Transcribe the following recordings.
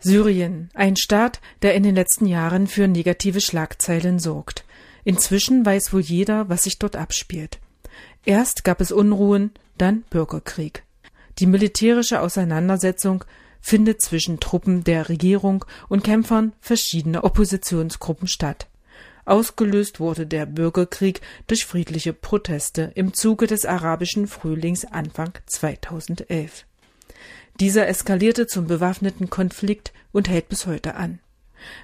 Syrien, ein Staat, der in den letzten Jahren für negative Schlagzeilen sorgt. Inzwischen weiß wohl jeder, was sich dort abspielt. Erst gab es Unruhen, dann Bürgerkrieg. Die militärische Auseinandersetzung findet zwischen Truppen der Regierung und Kämpfern verschiedener Oppositionsgruppen statt. Ausgelöst wurde der Bürgerkrieg durch friedliche Proteste im Zuge des arabischen Frühlings Anfang 2011. Dieser eskalierte zum bewaffneten Konflikt und hält bis heute an.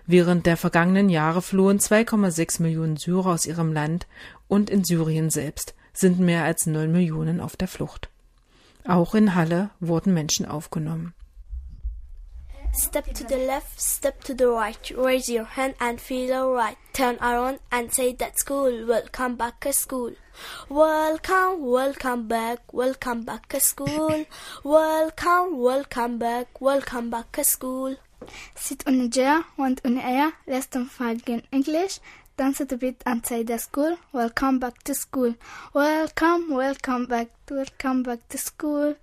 Während der vergangenen Jahre flohen 2,6 Millionen Syrer aus ihrem Land und in Syrien selbst sind mehr als neun Millionen auf der Flucht. Auch in Halle wurden Menschen aufgenommen. Step to the left, step to the right. Raise your hand and feel alright. Turn around and say that school. Welcome back to school. Welcome, welcome back, welcome back to school. Welcome, welcome back, welcome back to school. Sit on a chair, want on air, less than five in English. Dance a bit and say the school. Welcome back to school. Welcome, welcome back, welcome back to school.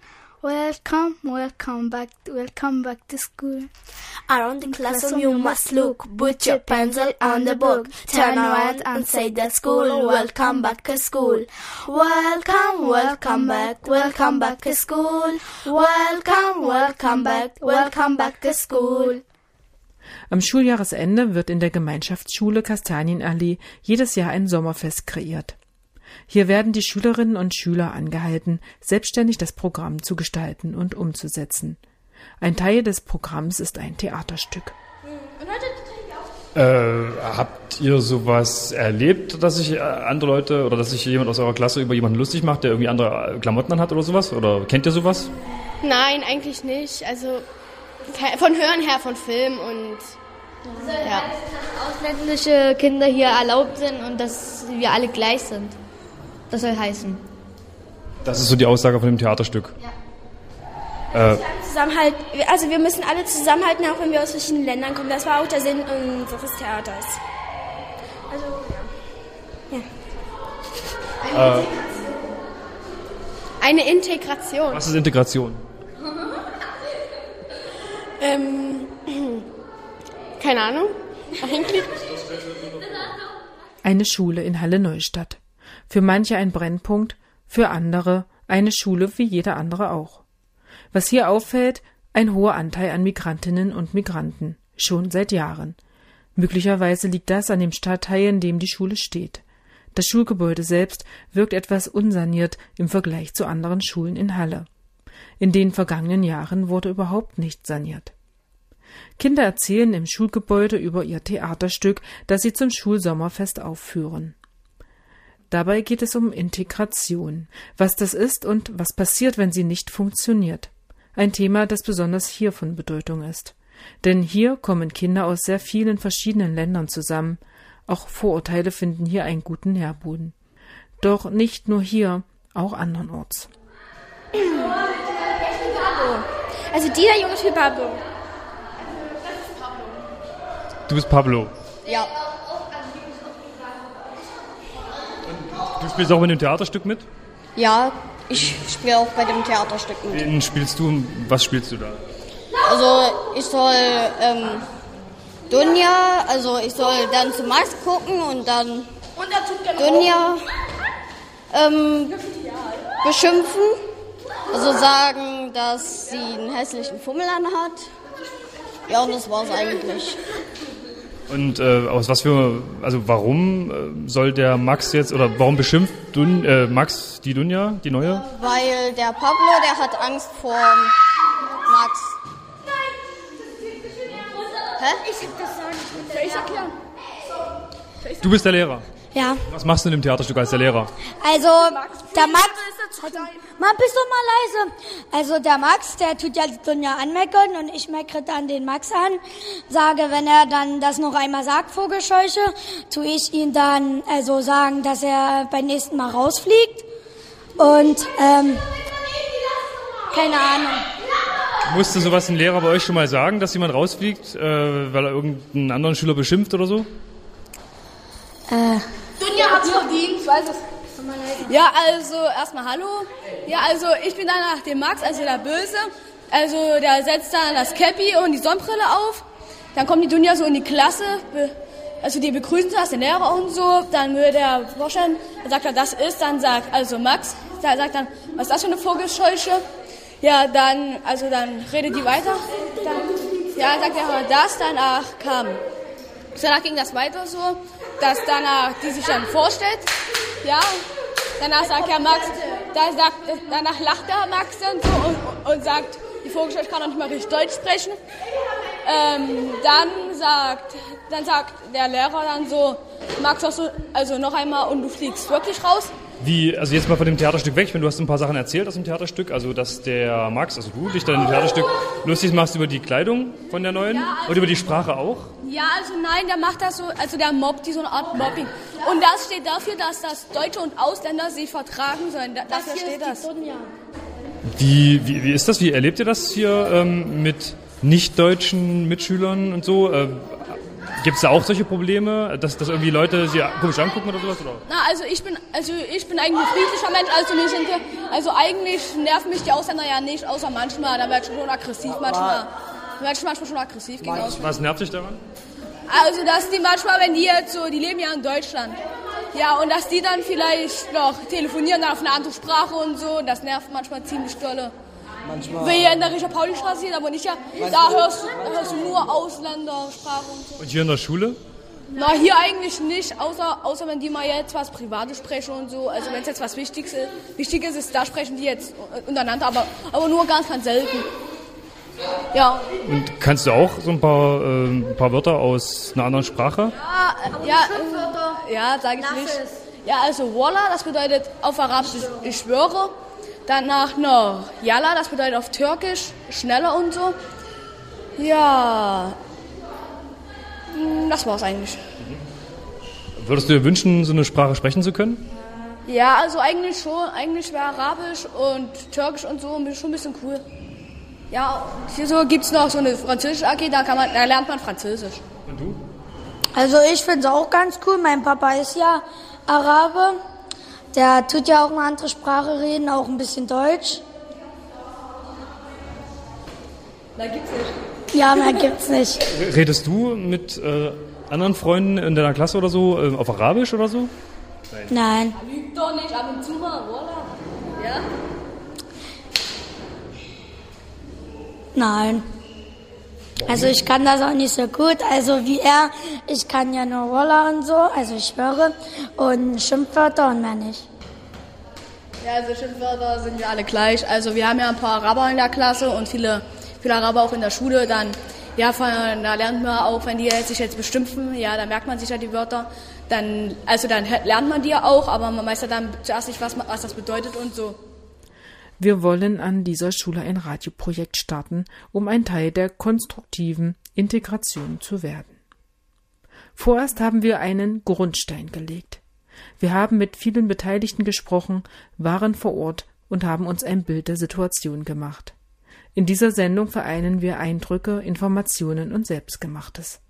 Welcome, welcome back, welcome back to school. Around the classroom you must look. Put your pencil on the book. Turn around and say that school. Welcome back to school. Welcome, welcome back, welcome back to school. Welcome, welcome back, welcome back to school. Am Schuljahresende wird in der Gemeinschaftsschule Kastanienallee jedes Jahr ein Sommerfest kreiert. Hier werden die Schülerinnen und Schüler angehalten, selbstständig das Programm zu gestalten und umzusetzen. Ein Teil des Programms ist ein Theaterstück. Äh, habt ihr sowas erlebt, dass sich äh, andere Leute oder dass sich jemand aus eurer Klasse über jemanden lustig macht, der irgendwie andere Klamotten hat oder sowas? Oder kennt ihr sowas? Nein, eigentlich nicht. Also von Hören her von Film und ja. ausländische Kinder hier erlaubt sind und dass wir alle gleich sind. Das soll heißen. Das ist so die Aussage von dem Theaterstück. Ja. Äh, Zusammenhalt, also wir müssen alle zusammenhalten, auch wenn wir aus verschiedenen Ländern kommen. Das war auch der Sinn unseres Theaters. Also, ja. ja. Eine, äh, Eine Integration. Was ist Integration? ähm, keine Ahnung. Eigentlich. Eine Schule in Halle Neustadt für manche ein Brennpunkt, für andere eine Schule wie jeder andere auch. Was hier auffällt, ein hoher Anteil an Migrantinnen und Migranten, schon seit Jahren. Möglicherweise liegt das an dem Stadtteil, in dem die Schule steht. Das Schulgebäude selbst wirkt etwas unsaniert im Vergleich zu anderen Schulen in Halle. In den vergangenen Jahren wurde überhaupt nicht saniert. Kinder erzählen im Schulgebäude über ihr Theaterstück, das sie zum Schulsommerfest aufführen. Dabei geht es um Integration, was das ist und was passiert, wenn sie nicht funktioniert. Ein Thema, das besonders hier von Bedeutung ist. Denn hier kommen Kinder aus sehr vielen verschiedenen Ländern zusammen. Auch Vorurteile finden hier einen guten Nährboden. Doch nicht nur hier, auch andernorts. Also dieser Junge ist Pablo. Du bist Pablo. Ja. Du spielst auch bei dem Theaterstück mit? Ja, ich spiele auch bei dem Theaterstück mit. Wen spielst du? Was spielst du da? Also ich soll ähm, Dunja, also ich soll dann zu Max gucken und dann Dunja ähm, beschimpfen. Also sagen, dass sie einen hässlichen Fummel anhat. Ja, und das war's eigentlich. Und äh, aus was für, also warum äh, soll der Max jetzt, oder warum beschimpft Dun, äh, Max die Dunja, die neue? Weil der Pablo, der hat Angst vor Max. Hä? Ich hab das nicht. Soll ich erklären? Du bist der Lehrer. Ja. Was machst du in dem Theaterstück als der Lehrer? Also, der Max. Mann, bist doch mal leise. Also, der Max, der tut ja die Dunja anmeckern und ich meckere dann den Max an. Sage, wenn er dann das noch einmal sagt, Vogelscheuche, tue ich ihn dann also sagen, dass er beim nächsten Mal rausfliegt. Und, ähm, keine Ahnung. Musste sowas ein Lehrer bei euch schon mal sagen, dass jemand rausfliegt, äh, weil er irgendeinen anderen Schüler beschimpft oder so? Äh. Verdient, ich weiß es. Ja, also erstmal hallo. Ja, also ich bin danach dem Max, also der Böse. Also der setzt dann das Cappy und die Sonnenbrille auf. Dann kommt die Dunja so in die Klasse. Also die begrüßen das, den Lehrer und so. Dann würde er vorstellen, dann sagt er, das ist, dann sagt, also Max, der sagt dann, was ist das für eine Vogelscheuche? Ja, dann, also dann redet die weiter. Dann, ja, sagt er, das, danach kam. Danach ging das weiter so, dass danach die sich dann vorstellt. Ja, danach sagt er Max, da sagt, danach lacht der Max dann so und, und sagt, die Vogelscheuche kann noch nicht mal richtig Deutsch sprechen. Ähm, dann sagt, dann sagt der Lehrer dann so, Max, also noch einmal und du fliegst wirklich raus. Wie, also jetzt mal von dem Theaterstück weg, ich meine, du hast ein paar Sachen erzählt aus dem Theaterstück, also dass der Max, also du, dich dann im Theaterstück lustig machst über die Kleidung von der neuen Ja, also- und über die Sprache auch. Ja, also nein, der macht das so, also der mobbt die so eine Art Mobbing. Und das steht dafür, dass das Deutsche und Ausländer sich vertragen sollen. Da, dafür steht das. Wie, wie, wie ist das? Wie erlebt ihr das hier ähm, mit nicht-deutschen Mitschülern und so? Äh, Gibt es da auch solche Probleme, dass, dass irgendwie Leute sie komisch angucken oder sowas? Oder? Na, also ich bin, also ich bin eigentlich ein friedlicher Mensch, also nicht hinter, also eigentlich nerven mich die Ausländer ja nicht, außer manchmal, da werde ich schon aggressiv manchmal. Da werde ich manchmal schon aggressiv gegen Ausländer. Was nervt dich daran? Also, dass die manchmal, wenn die jetzt so, die leben ja in Deutschland. Ja, und dass die dann vielleicht noch telefonieren dann auf eine andere Sprache und so, das nervt manchmal ziemlich dolle. Manchmal. Wenn ihr in der Richard Pauli Straße hier, da wo ich ja, da hörst, du- da hörst du nur Ausländersprache und so. Und hier in der Schule? Na, hier eigentlich nicht, außer, außer wenn die mal jetzt was Privates sprechen und so. Also wenn es jetzt was Wichtiges ist, Wichtiges ist, da sprechen die jetzt untereinander, aber, aber nur ganz, ganz selten. Ja, Und kannst du auch so ein paar, äh, ein paar Wörter aus einer anderen Sprache? Ja, ja, äh, ja, sage ich nicht. Ja, also Walla, das bedeutet auf Arabisch ich, ich schwöre. Danach noch Yalla, das bedeutet auf Türkisch schneller und so. Ja, hm, das war's eigentlich. Würdest du dir wünschen, so eine Sprache sprechen zu können? Ja, also eigentlich schon. Eigentlich wäre Arabisch und Türkisch und so schon ein bisschen cool. Ja, hier so gibt's noch so eine französische AG, da, kann man, da lernt man Französisch. Und du? Also ich finde es auch ganz cool. Mein Papa ist ja Arabe. Der tut ja auch eine andere Sprache reden, auch ein bisschen Deutsch. Da gibt's nicht. Ja, mehr gibt's nicht. Redest du mit äh, anderen Freunden in deiner Klasse oder so äh, auf Arabisch oder so? Nein. Lügt doch nicht, ab und zu mal, Walla. Ja? Nein. Also ich kann das auch nicht so gut. Also wie er, ich kann ja nur Roller und so, also ich schwöre. Und Schimpfwörter und mehr nicht. Ja, also Schimpfwörter sind wir alle gleich. Also wir haben ja ein paar Araber in der Klasse und viele, viele Araber auch in der Schule. Dann, ja, von, da lernt man auch, wenn die sich jetzt beschimpfen, ja, da merkt man sich ja die Wörter. Dann, also dann lernt man die ja auch, aber man weiß ja dann zuerst nicht, was, was das bedeutet und so. Wir wollen an dieser Schule ein Radioprojekt starten, um ein Teil der konstruktiven Integration zu werden. Vorerst haben wir einen Grundstein gelegt. Wir haben mit vielen Beteiligten gesprochen, waren vor Ort und haben uns ein Bild der Situation gemacht. In dieser Sendung vereinen wir Eindrücke, Informationen und Selbstgemachtes.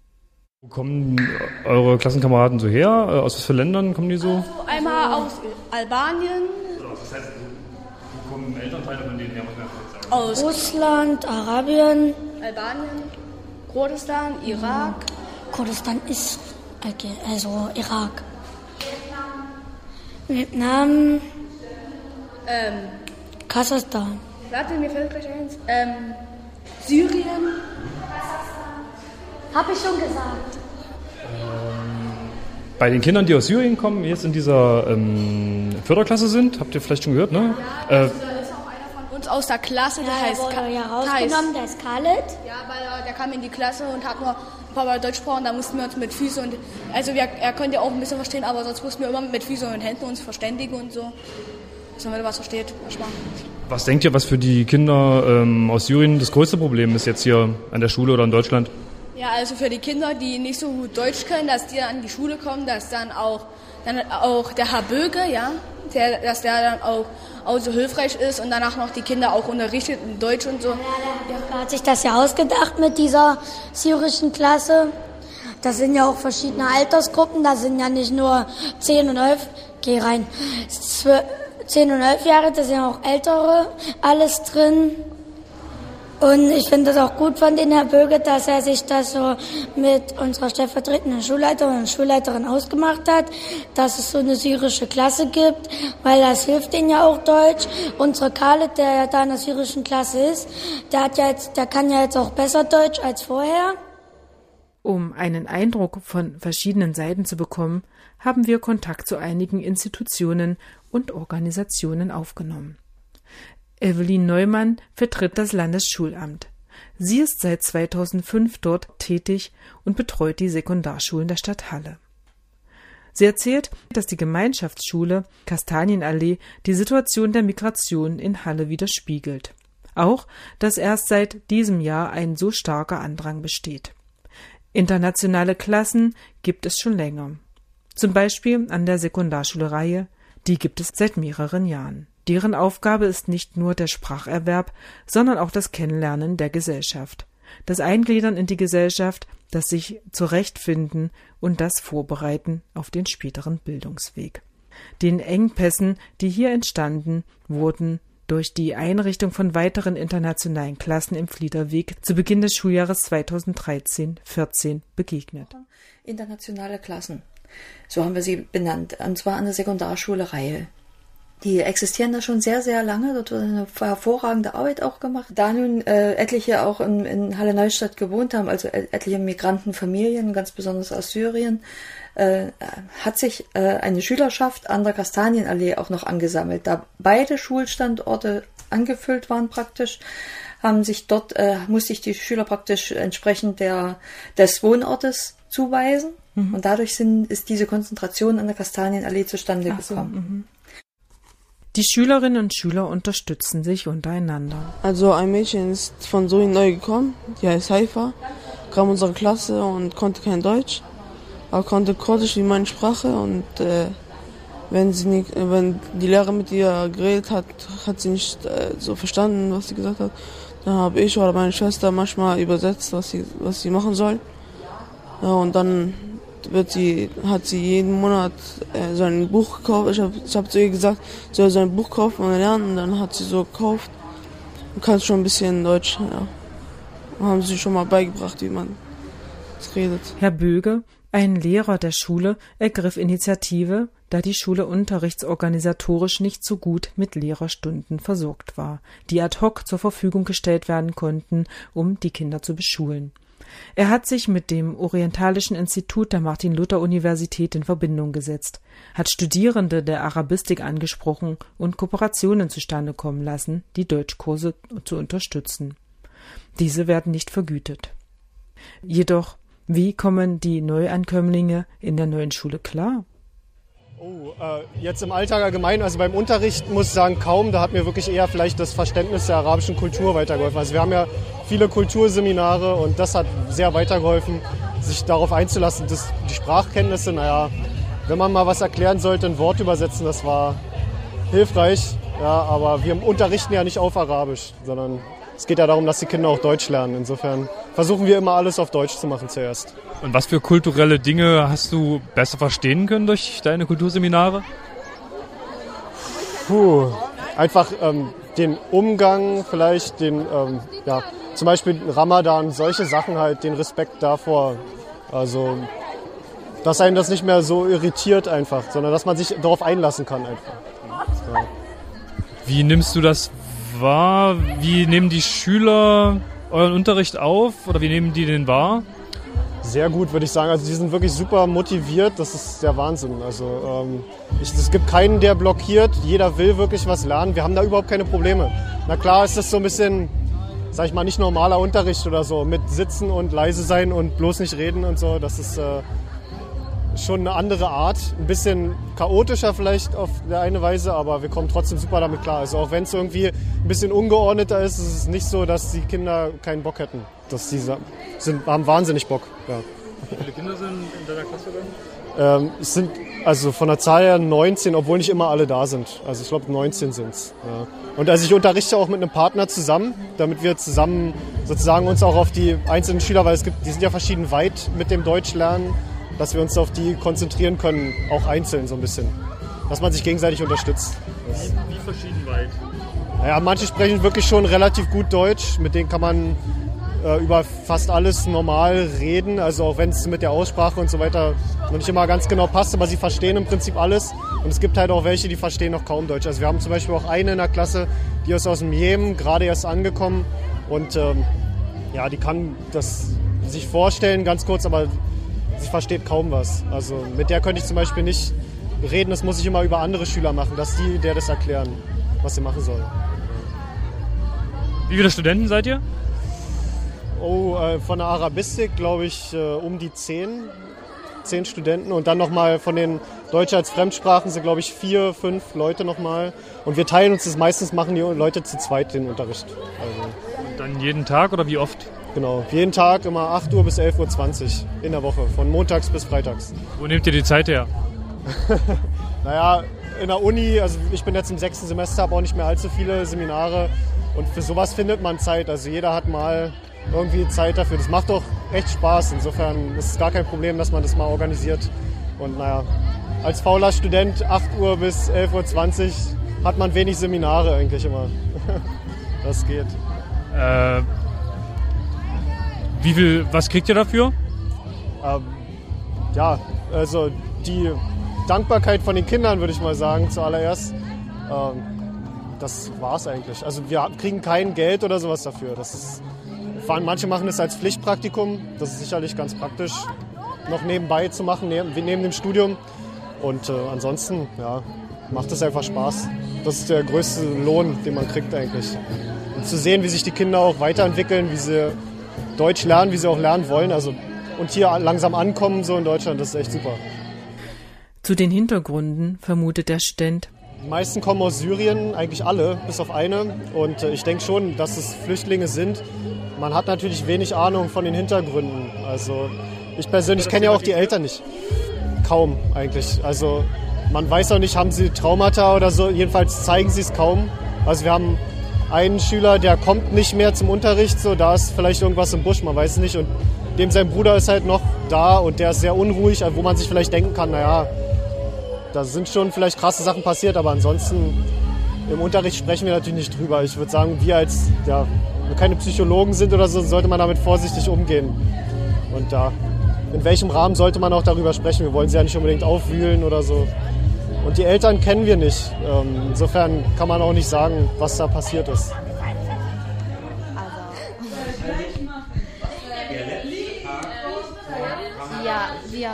Wo kommen eure Klassenkameraden so her? Äh, Aus was für Ländern kommen die so? Einmal aus Albanien, Das heißt, wo kommen Elternteile von denen her? aus Russland, Arabien, Albanien, Kurdistan, Irak, Kurdistan ist okay, also Irak. Vietnam, ähm, Kasachstan. warte, mir fällt gleich eins, ähm, Syrien, Hab ich schon gesagt. Bei den Kindern, die aus Syrien kommen, jetzt in dieser ähm, Förderklasse sind, habt ihr vielleicht schon gehört, ne? Äh, von uns aus der Klasse, der Der heißt wurde ja der rausgenommen, der ist Khaled. Ja, weil äh, der kam in die Klasse und hat nur ein paar Mal Deutsch gesprochen, da mussten wir uns mit Füßen und, also wir, er konnte ja auch ein bisschen verstehen, aber sonst mussten wir immer mit Füßen und Händen uns verständigen und so. Dass man was versteht, manchmal. was denkt ihr, was für die Kinder ähm, aus Syrien das größte Problem ist jetzt hier an der Schule oder in Deutschland? Ja, also für die Kinder, die nicht so gut Deutsch können, dass die dann an die Schule kommen, dass dann auch, dann auch der Herr Böge, ja, der, dass der dann auch, auch so hilfreich ist und danach noch die Kinder auch unterrichtet in Deutsch und so. Er hat sich das ja ausgedacht mit dieser syrischen Klasse. Das sind ja auch verschiedene Altersgruppen. Da sind ja nicht nur 10 und 11, geh rein, Zwö- 10 und 11 Jahre, da sind ja auch ältere alles drin. Und ich finde das auch gut von den Herr Böge, dass er sich das so mit unserer stellvertretenden Schulleiterin und Schulleiterin ausgemacht hat, dass es so eine syrische Klasse gibt, weil das hilft ihnen ja auch Deutsch. Unsere Khaled, der ja da in der syrischen Klasse ist, der hat ja jetzt, der kann ja jetzt auch besser Deutsch als vorher. Um einen Eindruck von verschiedenen Seiten zu bekommen, haben wir Kontakt zu einigen Institutionen und Organisationen aufgenommen. Evelyn Neumann vertritt das Landesschulamt. Sie ist seit 2005 dort tätig und betreut die Sekundarschulen der Stadt Halle. Sie erzählt, dass die Gemeinschaftsschule Kastanienallee die Situation der Migration in Halle widerspiegelt. Auch, dass erst seit diesem Jahr ein so starker Andrang besteht. Internationale Klassen gibt es schon länger. Zum Beispiel an der Sekundarschule Reihe, die gibt es seit mehreren Jahren. Deren Aufgabe ist nicht nur der Spracherwerb, sondern auch das Kennenlernen der Gesellschaft, das Eingliedern in die Gesellschaft, das sich zurechtfinden und das Vorbereiten auf den späteren Bildungsweg. Den Engpässen, die hier entstanden, wurden durch die Einrichtung von weiteren internationalen Klassen im Fliederweg zu Beginn des Schuljahres 2013-14 begegnet. Internationale Klassen, so haben wir sie benannt, und zwar an der Sekundarschule Reihe. Die existieren da schon sehr, sehr lange. Dort wird eine hervorragende Arbeit auch gemacht. Da nun äh, etliche auch in, in Halle Neustadt gewohnt haben, also etliche Migrantenfamilien, ganz besonders aus Syrien, äh, hat sich äh, eine Schülerschaft an der Kastanienallee auch noch angesammelt. Da beide Schulstandorte angefüllt waren praktisch, haben sich dort, äh, musste ich die Schüler praktisch entsprechend der, des Wohnortes zuweisen. Mhm. Und dadurch sind, ist diese Konzentration an der Kastanienallee zustande Ach gekommen. So. Die Schülerinnen und Schüler unterstützen sich untereinander. Also ein Mädchen ist von Suri neu gekommen, die heißt Haifa, kam unsere Klasse und konnte kein Deutsch, aber konnte Kurdisch wie meine Sprache und äh, wenn sie nicht, wenn die Lehrerin mit ihr geredet hat, hat sie nicht äh, so verstanden, was sie gesagt hat. Dann habe ich oder meine Schwester manchmal übersetzt, was sie, was sie machen soll. Ja, und dann wird sie, hat sie jeden Monat äh, so ein Buch gekauft. Ich habe ich hab zu ihr gesagt, sie soll so ein Buch kaufen und lernen. Und dann hat sie so gekauft und kann schon ein bisschen Deutsch. Ja. Und haben sie schon mal beigebracht, wie man es redet. Herr Böge, ein Lehrer der Schule, ergriff Initiative, da die Schule unterrichtsorganisatorisch nicht so gut mit Lehrerstunden versorgt war, die ad hoc zur Verfügung gestellt werden konnten, um die Kinder zu beschulen. Er hat sich mit dem Orientalischen Institut der Martin-Luther-Universität in Verbindung gesetzt, hat Studierende der Arabistik angesprochen und Kooperationen zustande kommen lassen, die Deutschkurse zu unterstützen. Diese werden nicht vergütet. Jedoch, wie kommen die Neuankömmlinge in der neuen Schule klar? Oh, äh, jetzt im Alltag allgemein, also beim Unterricht muss ich sagen, kaum. Da hat mir wirklich eher vielleicht das Verständnis der arabischen Kultur weitergeholfen. Also wir haben ja viele Kulturseminare und das hat sehr weitergeholfen, sich darauf einzulassen. Das, die Sprachkenntnisse, naja, wenn man mal was erklären sollte, ein Wort übersetzen, das war hilfreich. Ja, aber wir unterrichten ja nicht auf Arabisch, sondern es geht ja darum, dass die Kinder auch Deutsch lernen. Insofern versuchen wir immer alles auf Deutsch zu machen zuerst. Und was für kulturelle Dinge hast du besser verstehen können durch deine Kulturseminare? Puh, einfach ähm, den Umgang, vielleicht den, ähm, ja, zum Beispiel Ramadan, solche Sachen halt, den Respekt davor. Also, dass einen das nicht mehr so irritiert einfach, sondern dass man sich darauf einlassen kann einfach. Ja. Wie nimmst du das wahr? Wie nehmen die Schüler euren Unterricht auf oder wie nehmen die den wahr? Sehr gut, würde ich sagen. Also die sind wirklich super motiviert. Das ist der Wahnsinn. Also ähm, es gibt keinen, der blockiert. Jeder will wirklich was lernen. Wir haben da überhaupt keine Probleme. Na klar ist das so ein bisschen, sag ich mal, nicht normaler Unterricht oder so. Mit Sitzen und leise sein und bloß nicht reden und so. Das ist äh, schon eine andere Art. Ein bisschen chaotischer vielleicht auf der eine Weise, aber wir kommen trotzdem super damit klar. Also auch wenn es irgendwie ein bisschen ungeordneter ist, ist es nicht so, dass die Kinder keinen Bock hätten. Dass die sind, haben wahnsinnig Bock. Ja. Wie viele Kinder sind in deiner Klasse dann? Ähm, es sind also von der Zahl her 19, obwohl nicht immer alle da sind. Also ich glaube 19 sind es. Ja. Und also ich unterrichte auch mit einem Partner zusammen, damit wir zusammen sozusagen uns auch auf die einzelnen Schüler, weil es gibt, die sind ja verschieden weit mit dem Deutsch lernen, dass wir uns auf die konzentrieren können, auch einzeln so ein bisschen. Dass man sich gegenseitig unterstützt. Wie, wie verschieden weit? Naja, manche sprechen wirklich schon relativ gut Deutsch. Mit denen kann man äh, über fast alles normal reden. Also auch wenn es mit der Aussprache und so weiter noch nicht immer ganz genau passt, aber sie verstehen im Prinzip alles. Und es gibt halt auch welche, die verstehen noch kaum Deutsch. Also wir haben zum Beispiel auch eine in der Klasse, die ist aus dem Jemen, gerade erst angekommen. Und ähm, ja, die kann das sich vorstellen, ganz kurz, aber sie versteht kaum was. Also mit der könnte ich zum Beispiel nicht reden, das muss ich immer über andere Schüler machen, dass die der das erklären, was sie machen soll. Wie viele Studenten seid ihr? Oh, äh, von der Arabistik glaube ich äh, um die zehn, zehn Studenten und dann nochmal von den Deutsch als Fremdsprachen sind glaube ich vier, fünf Leute nochmal und wir teilen uns das meistens, machen die Leute zu zweit den Unterricht. Also, und dann jeden Tag oder wie oft? Genau, jeden Tag immer 8 Uhr bis 11.20 Uhr in der Woche, von montags bis freitags. Wo nehmt ihr die Zeit her? naja, in der Uni, also ich bin jetzt im sechsten Semester, habe auch nicht mehr allzu viele Seminare und für sowas findet man Zeit. Also jeder hat mal irgendwie Zeit dafür. Das macht doch echt Spaß. Insofern ist es gar kein Problem, dass man das mal organisiert. Und naja, als fauler Student 8 Uhr bis 11.20 Uhr hat man wenig Seminare eigentlich immer. das geht. Äh, wie viel, was kriegt ihr dafür? Ähm, ja, also die Dankbarkeit von den Kindern, würde ich mal sagen, zuallererst. Ähm, das war's eigentlich. Also wir kriegen kein Geld oder sowas dafür. Das ist, manche machen es als Pflichtpraktikum. Das ist sicherlich ganz praktisch, noch nebenbei zu machen, neben, neben dem Studium. Und äh, ansonsten, ja, macht es einfach Spaß. Das ist der größte Lohn, den man kriegt eigentlich. Und zu sehen, wie sich die Kinder auch weiterentwickeln, wie sie Deutsch lernen, wie sie auch lernen wollen. Also, und hier langsam ankommen, so in Deutschland, das ist echt super. Zu den Hintergründen vermutet der Student. Die meisten kommen aus Syrien, eigentlich alle, bis auf eine. Und äh, ich denke schon, dass es Flüchtlinge sind. Man hat natürlich wenig Ahnung von den Hintergründen. Also ich persönlich kenne ja auch die Eltern nicht. Kaum eigentlich. Also man weiß auch nicht, haben sie Traumata oder so. Jedenfalls zeigen sie es kaum. Also wir haben einen Schüler, der kommt nicht mehr zum Unterricht, so da ist vielleicht irgendwas im Busch, man weiß nicht. Und dem sein Bruder ist halt noch da und der ist sehr unruhig, wo man sich vielleicht denken kann, naja, da sind schon vielleicht krasse Sachen passiert, aber ansonsten im Unterricht sprechen wir natürlich nicht drüber. Ich würde sagen, wir als ja, wir keine Psychologen sind oder so, sollte man damit vorsichtig umgehen. Und da, in welchem Rahmen sollte man auch darüber sprechen? Wir wollen sie ja nicht unbedingt aufwühlen oder so. Und die Eltern kennen wir nicht. Ähm, insofern kann man auch nicht sagen, was da passiert ist. Ja, wir,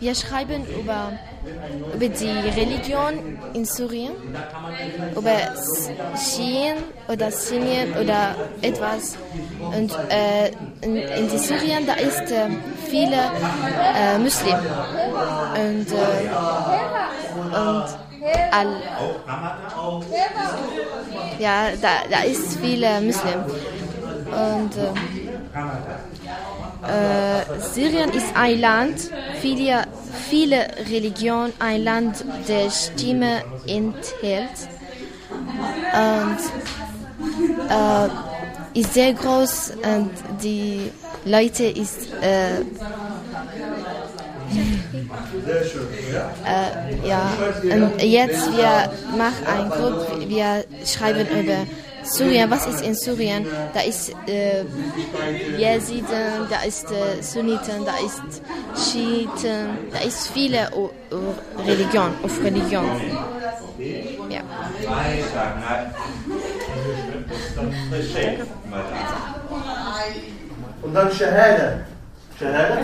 wir schreiben über, über die Religion in Syrien, über Schien oder Sinien oder etwas. Und äh, in, in Syrien, da ist äh, viele äh, Muslim. Und, äh, und all, ja, da, da ist viele Muslim. Und äh, äh, Syrien ist ein Land, viele, viele Religionen, ein Land der Stimme enthält. Und äh, ist sehr groß und die Leute ist äh, äh, ja, und jetzt wir machen ein Gruppe, wir schreiben über Syrien, was ist in Syrien? Da ist äh, Jesiden, da ist äh, Sunniten, da ist Schiiten, da ist viele o, o Religion, auf Religion. Ja. Und dann Shahada. Shahada?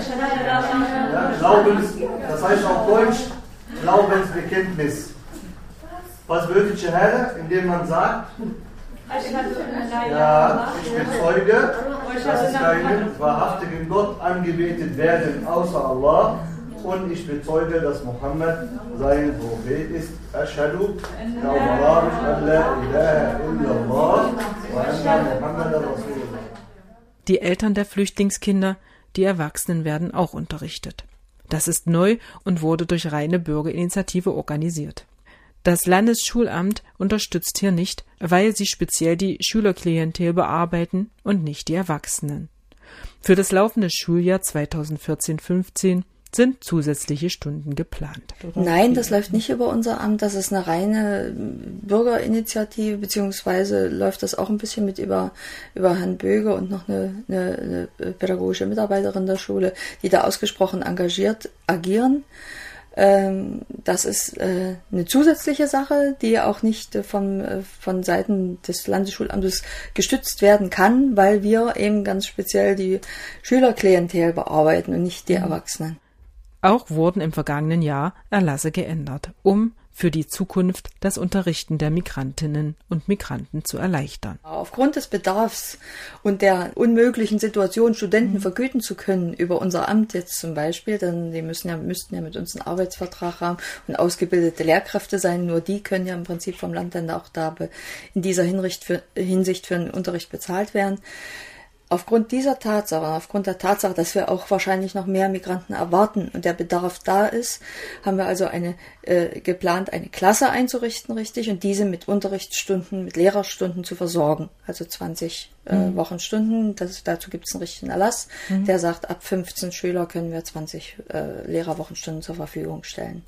Ja, Glaubens, das heißt auf Deutsch Glaubensbekenntnis. Was bedeutet Shahada? Indem man sagt, ja, ich bezeuge, dass es keinen wahrhaftigen Gott angebetet werden außer Allah und ich bezeuge, dass Mohammed sein Prophet ist. Ashhadu, Arabisch, Allah ilaha illallah wa anna Muhammad Rasulullah. Die Eltern der Flüchtlingskinder, die Erwachsenen werden auch unterrichtet. Das ist neu und wurde durch reine Bürgerinitiative organisiert. Das Landesschulamt unterstützt hier nicht, weil sie speziell die Schülerklientel bearbeiten und nicht die Erwachsenen. Für das laufende Schuljahr 2014-15 sind zusätzliche Stunden geplant. Nein, das läuft nicht über unser Amt. Das ist eine reine Bürgerinitiative, beziehungsweise läuft das auch ein bisschen mit über, über Herrn Böge und noch eine, eine, eine pädagogische Mitarbeiterin der Schule, die da ausgesprochen engagiert agieren. Ähm, das ist äh, eine zusätzliche Sache, die auch nicht äh, von, äh, von Seiten des Landesschulamtes gestützt werden kann, weil wir eben ganz speziell die Schülerklientel bearbeiten und nicht die mhm. Erwachsenen. Auch wurden im vergangenen Jahr Erlasse geändert, um für die Zukunft das Unterrichten der Migrantinnen und Migranten zu erleichtern. Aufgrund des Bedarfs und der unmöglichen Situation, Studenten mhm. vergüten zu können, über unser Amt jetzt zum Beispiel, denn die müssen ja, müssten ja mit uns einen Arbeitsvertrag haben und ausgebildete Lehrkräfte sein, nur die können ja im Prinzip vom Land dann auch da in dieser Hinsicht für, Hinsicht für den Unterricht bezahlt werden. Aufgrund dieser Tatsache, aufgrund der Tatsache, dass wir auch wahrscheinlich noch mehr Migranten erwarten und der Bedarf da ist, haben wir also eine äh, geplant, eine Klasse einzurichten, richtig, und diese mit Unterrichtsstunden, mit Lehrerstunden zu versorgen. Also 20 äh, mhm. Wochenstunden. Das, dazu gibt es einen richtigen Erlass, mhm. der sagt, ab 15 Schüler können wir 20 äh, Lehrerwochenstunden zur Verfügung stellen.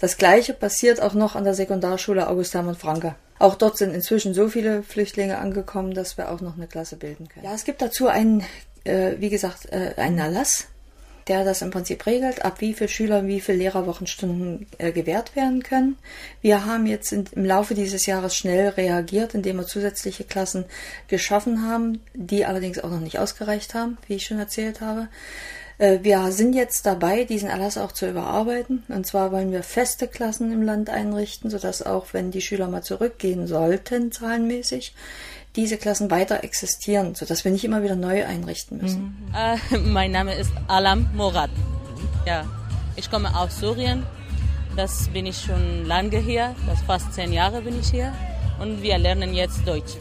Das gleiche passiert auch noch an der Sekundarschule August Hermann Franke. Auch dort sind inzwischen so viele Flüchtlinge angekommen, dass wir auch noch eine Klasse bilden können. Ja, es gibt dazu einen, äh, wie gesagt, äh, einen Erlass, der das im Prinzip regelt, ab wie viele Schüler wie viele Lehrerwochenstunden äh, gewährt werden können. Wir haben jetzt in, im Laufe dieses Jahres schnell reagiert, indem wir zusätzliche Klassen geschaffen haben, die allerdings auch noch nicht ausgereicht haben, wie ich schon erzählt habe. Äh, wir sind jetzt dabei, diesen Erlass auch zu überarbeiten. Und zwar wollen wir feste Klassen im Land einrichten, sodass auch, wenn die Schüler mal zurückgehen sollten, zahlenmäßig, diese Klassen weiter existieren, sodass wir nicht immer wieder neu einrichten müssen. Mhm. Äh, mein Name ist Alam Morad. Ja, ich komme aus Syrien. Das bin ich schon lange hier. Das fast zehn Jahre bin ich hier. Und wir lernen jetzt Deutsch.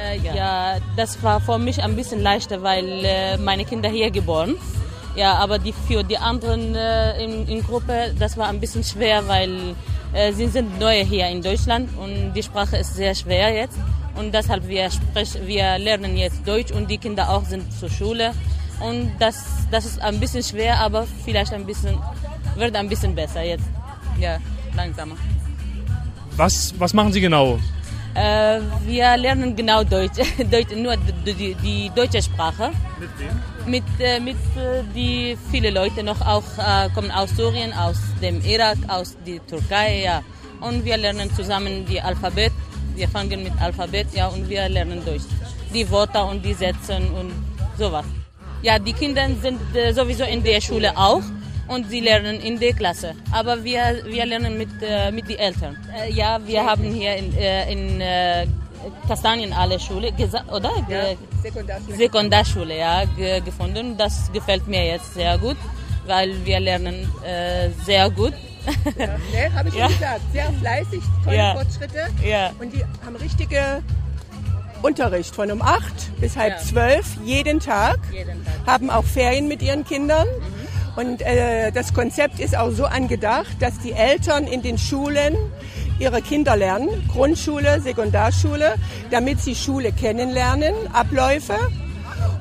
Äh, ja. ja. das war für mich ein bisschen leichter, weil äh, meine Kinder hier geboren ja, aber die, für die anderen äh, in, in Gruppe, das war ein bisschen schwer, weil äh, sie sind neu hier in Deutschland und die Sprache ist sehr schwer jetzt. Und deshalb wir sprechen, wir lernen jetzt Deutsch und die Kinder auch sind zur Schule. Und das, das ist ein bisschen schwer, aber vielleicht ein bisschen, wird ein bisschen besser jetzt. Ja, langsamer. Was, was machen Sie genau? Äh, wir lernen genau Deutsch, Deutsch nur die, die, die, deutsche Sprache. Mit wem? Mit, äh, mit äh, die viele Leute noch auch äh, kommen aus Syrien, aus dem Irak, aus der Türkei, ja. Und wir lernen zusammen die Alphabet. Wir fangen mit Alphabet, ja, und wir lernen Deutsch. Die Worte und die Sätze und sowas. Ja, die Kinder sind äh, sowieso in der Schule auch und sie lernen in der Klasse. Aber wir, wir lernen mit, äh, mit den Eltern. Äh, ja, wir haben hier in, äh, in äh, Kastanien alle Schule, oder? Ja, Sekundarschule. Sekundarschule, ja, gefunden. Das gefällt mir jetzt sehr gut, weil wir lernen äh, sehr gut. Ja, ne, habe ich ja. schon gesagt. Sehr fleißig, tolle ja. Fortschritte. Ja. Und die haben richtige Unterricht von um 8 bis halb zwölf jeden Tag. Jeden Tag. Haben auch Ferien mit ihren Kindern. Mhm. Und äh, das Konzept ist auch so angedacht, dass die Eltern in den Schulen ihre Kinder lernen, Grundschule, Sekundarschule, damit sie Schule kennenlernen, Abläufe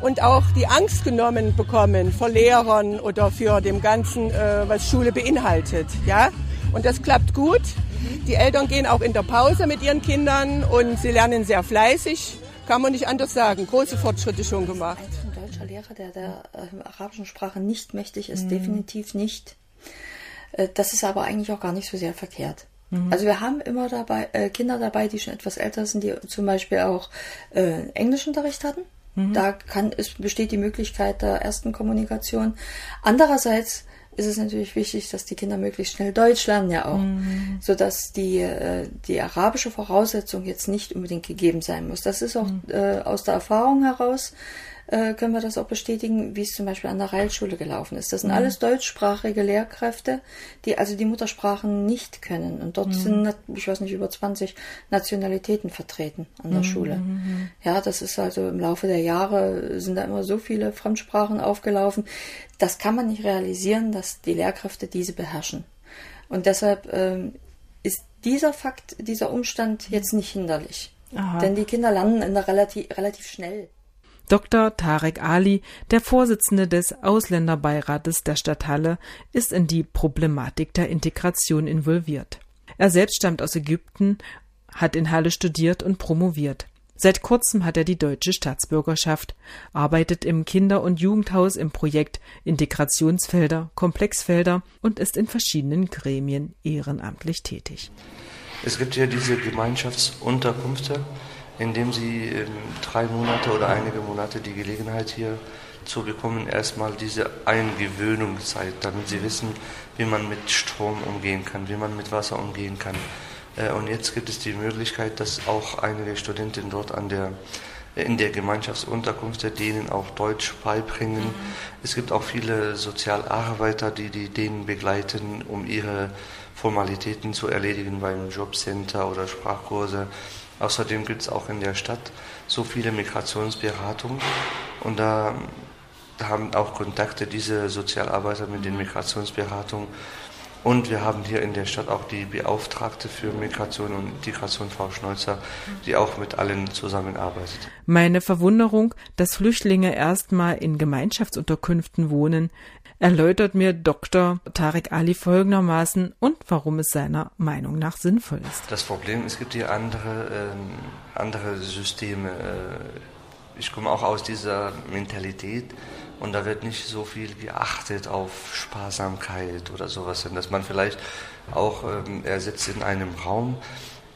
und auch die Angst genommen bekommen vor Lehrern oder für dem Ganzen, äh, was Schule beinhaltet. Ja? Und das klappt gut. Die Eltern gehen auch in der Pause mit ihren Kindern und sie lernen sehr fleißig. Kann man nicht anders sagen. Große Fortschritte schon gemacht. Lehrer, der der äh, arabischen Sprache nicht mächtig ist, mhm. definitiv nicht. Äh, das ist aber eigentlich auch gar nicht so sehr verkehrt. Mhm. Also wir haben immer dabei äh, Kinder dabei, die schon etwas älter sind, die zum Beispiel auch äh, Englischunterricht hatten. Mhm. Da kann, es besteht die Möglichkeit der ersten Kommunikation. Andererseits ist es natürlich wichtig, dass die Kinder möglichst schnell Deutsch lernen ja auch, mhm. so dass die äh, die arabische Voraussetzung jetzt nicht unbedingt gegeben sein muss. Das ist auch mhm. äh, aus der Erfahrung heraus äh, können wir das auch bestätigen, wie es zum Beispiel an der Reilschule gelaufen ist. Das sind mhm. alles deutschsprachige Lehrkräfte, die also die Muttersprachen nicht können. Und dort mhm. sind, ich weiß nicht, über 20 Nationalitäten vertreten an der mhm. Schule. Mhm. Ja, das ist also im Laufe der Jahre sind da immer so viele Fremdsprachen aufgelaufen. Das kann man nicht realisieren, dass die Lehrkräfte diese beherrschen. Und deshalb ähm, ist dieser Fakt, dieser Umstand jetzt nicht hinderlich. Aha. Denn die Kinder lernen in der relativ, relativ schnell. Dr. Tarek Ali, der Vorsitzende des Ausländerbeirates der Stadt Halle, ist in die Problematik der Integration involviert. Er selbst stammt aus Ägypten, hat in Halle studiert und promoviert. Seit kurzem hat er die deutsche Staatsbürgerschaft, arbeitet im Kinder- und Jugendhaus im Projekt Integrationsfelder, Komplexfelder und ist in verschiedenen Gremien ehrenamtlich tätig. Es gibt hier diese Gemeinschaftsunterkünfte, in dem sie drei Monate oder einige Monate die Gelegenheit hier zu bekommen, erstmal diese Eingewöhnungszeit, damit sie wissen, wie man mit Strom umgehen kann, wie man mit Wasser umgehen kann. Äh, und jetzt gibt es die Möglichkeit, dass auch einige Studenten dort an der in der Gemeinschaftsunterkunft denen auch Deutsch beibringen. Mhm. Es gibt auch viele Sozialarbeiter, die, die denen begleiten, um ihre Formalitäten zu erledigen beim Jobcenter oder Sprachkurse. Außerdem gibt es auch in der Stadt so viele Migrationsberatungen und da haben auch Kontakte diese Sozialarbeiter mit den Migrationsberatungen. Und wir haben hier in der Stadt auch die Beauftragte für Migration und Integration, Frau Schneuzer, die auch mit allen zusammenarbeitet. Meine Verwunderung, dass Flüchtlinge erstmal in Gemeinschaftsunterkünften wohnen, erläutert mir Dr. Tarek Ali folgendermaßen und warum es seiner Meinung nach sinnvoll ist. Das Problem, es gibt hier andere, äh, andere Systeme. Äh, ich komme auch aus dieser Mentalität und da wird nicht so viel geachtet auf Sparsamkeit oder sowas, dass man vielleicht auch, ähm, er sitzt in einem Raum,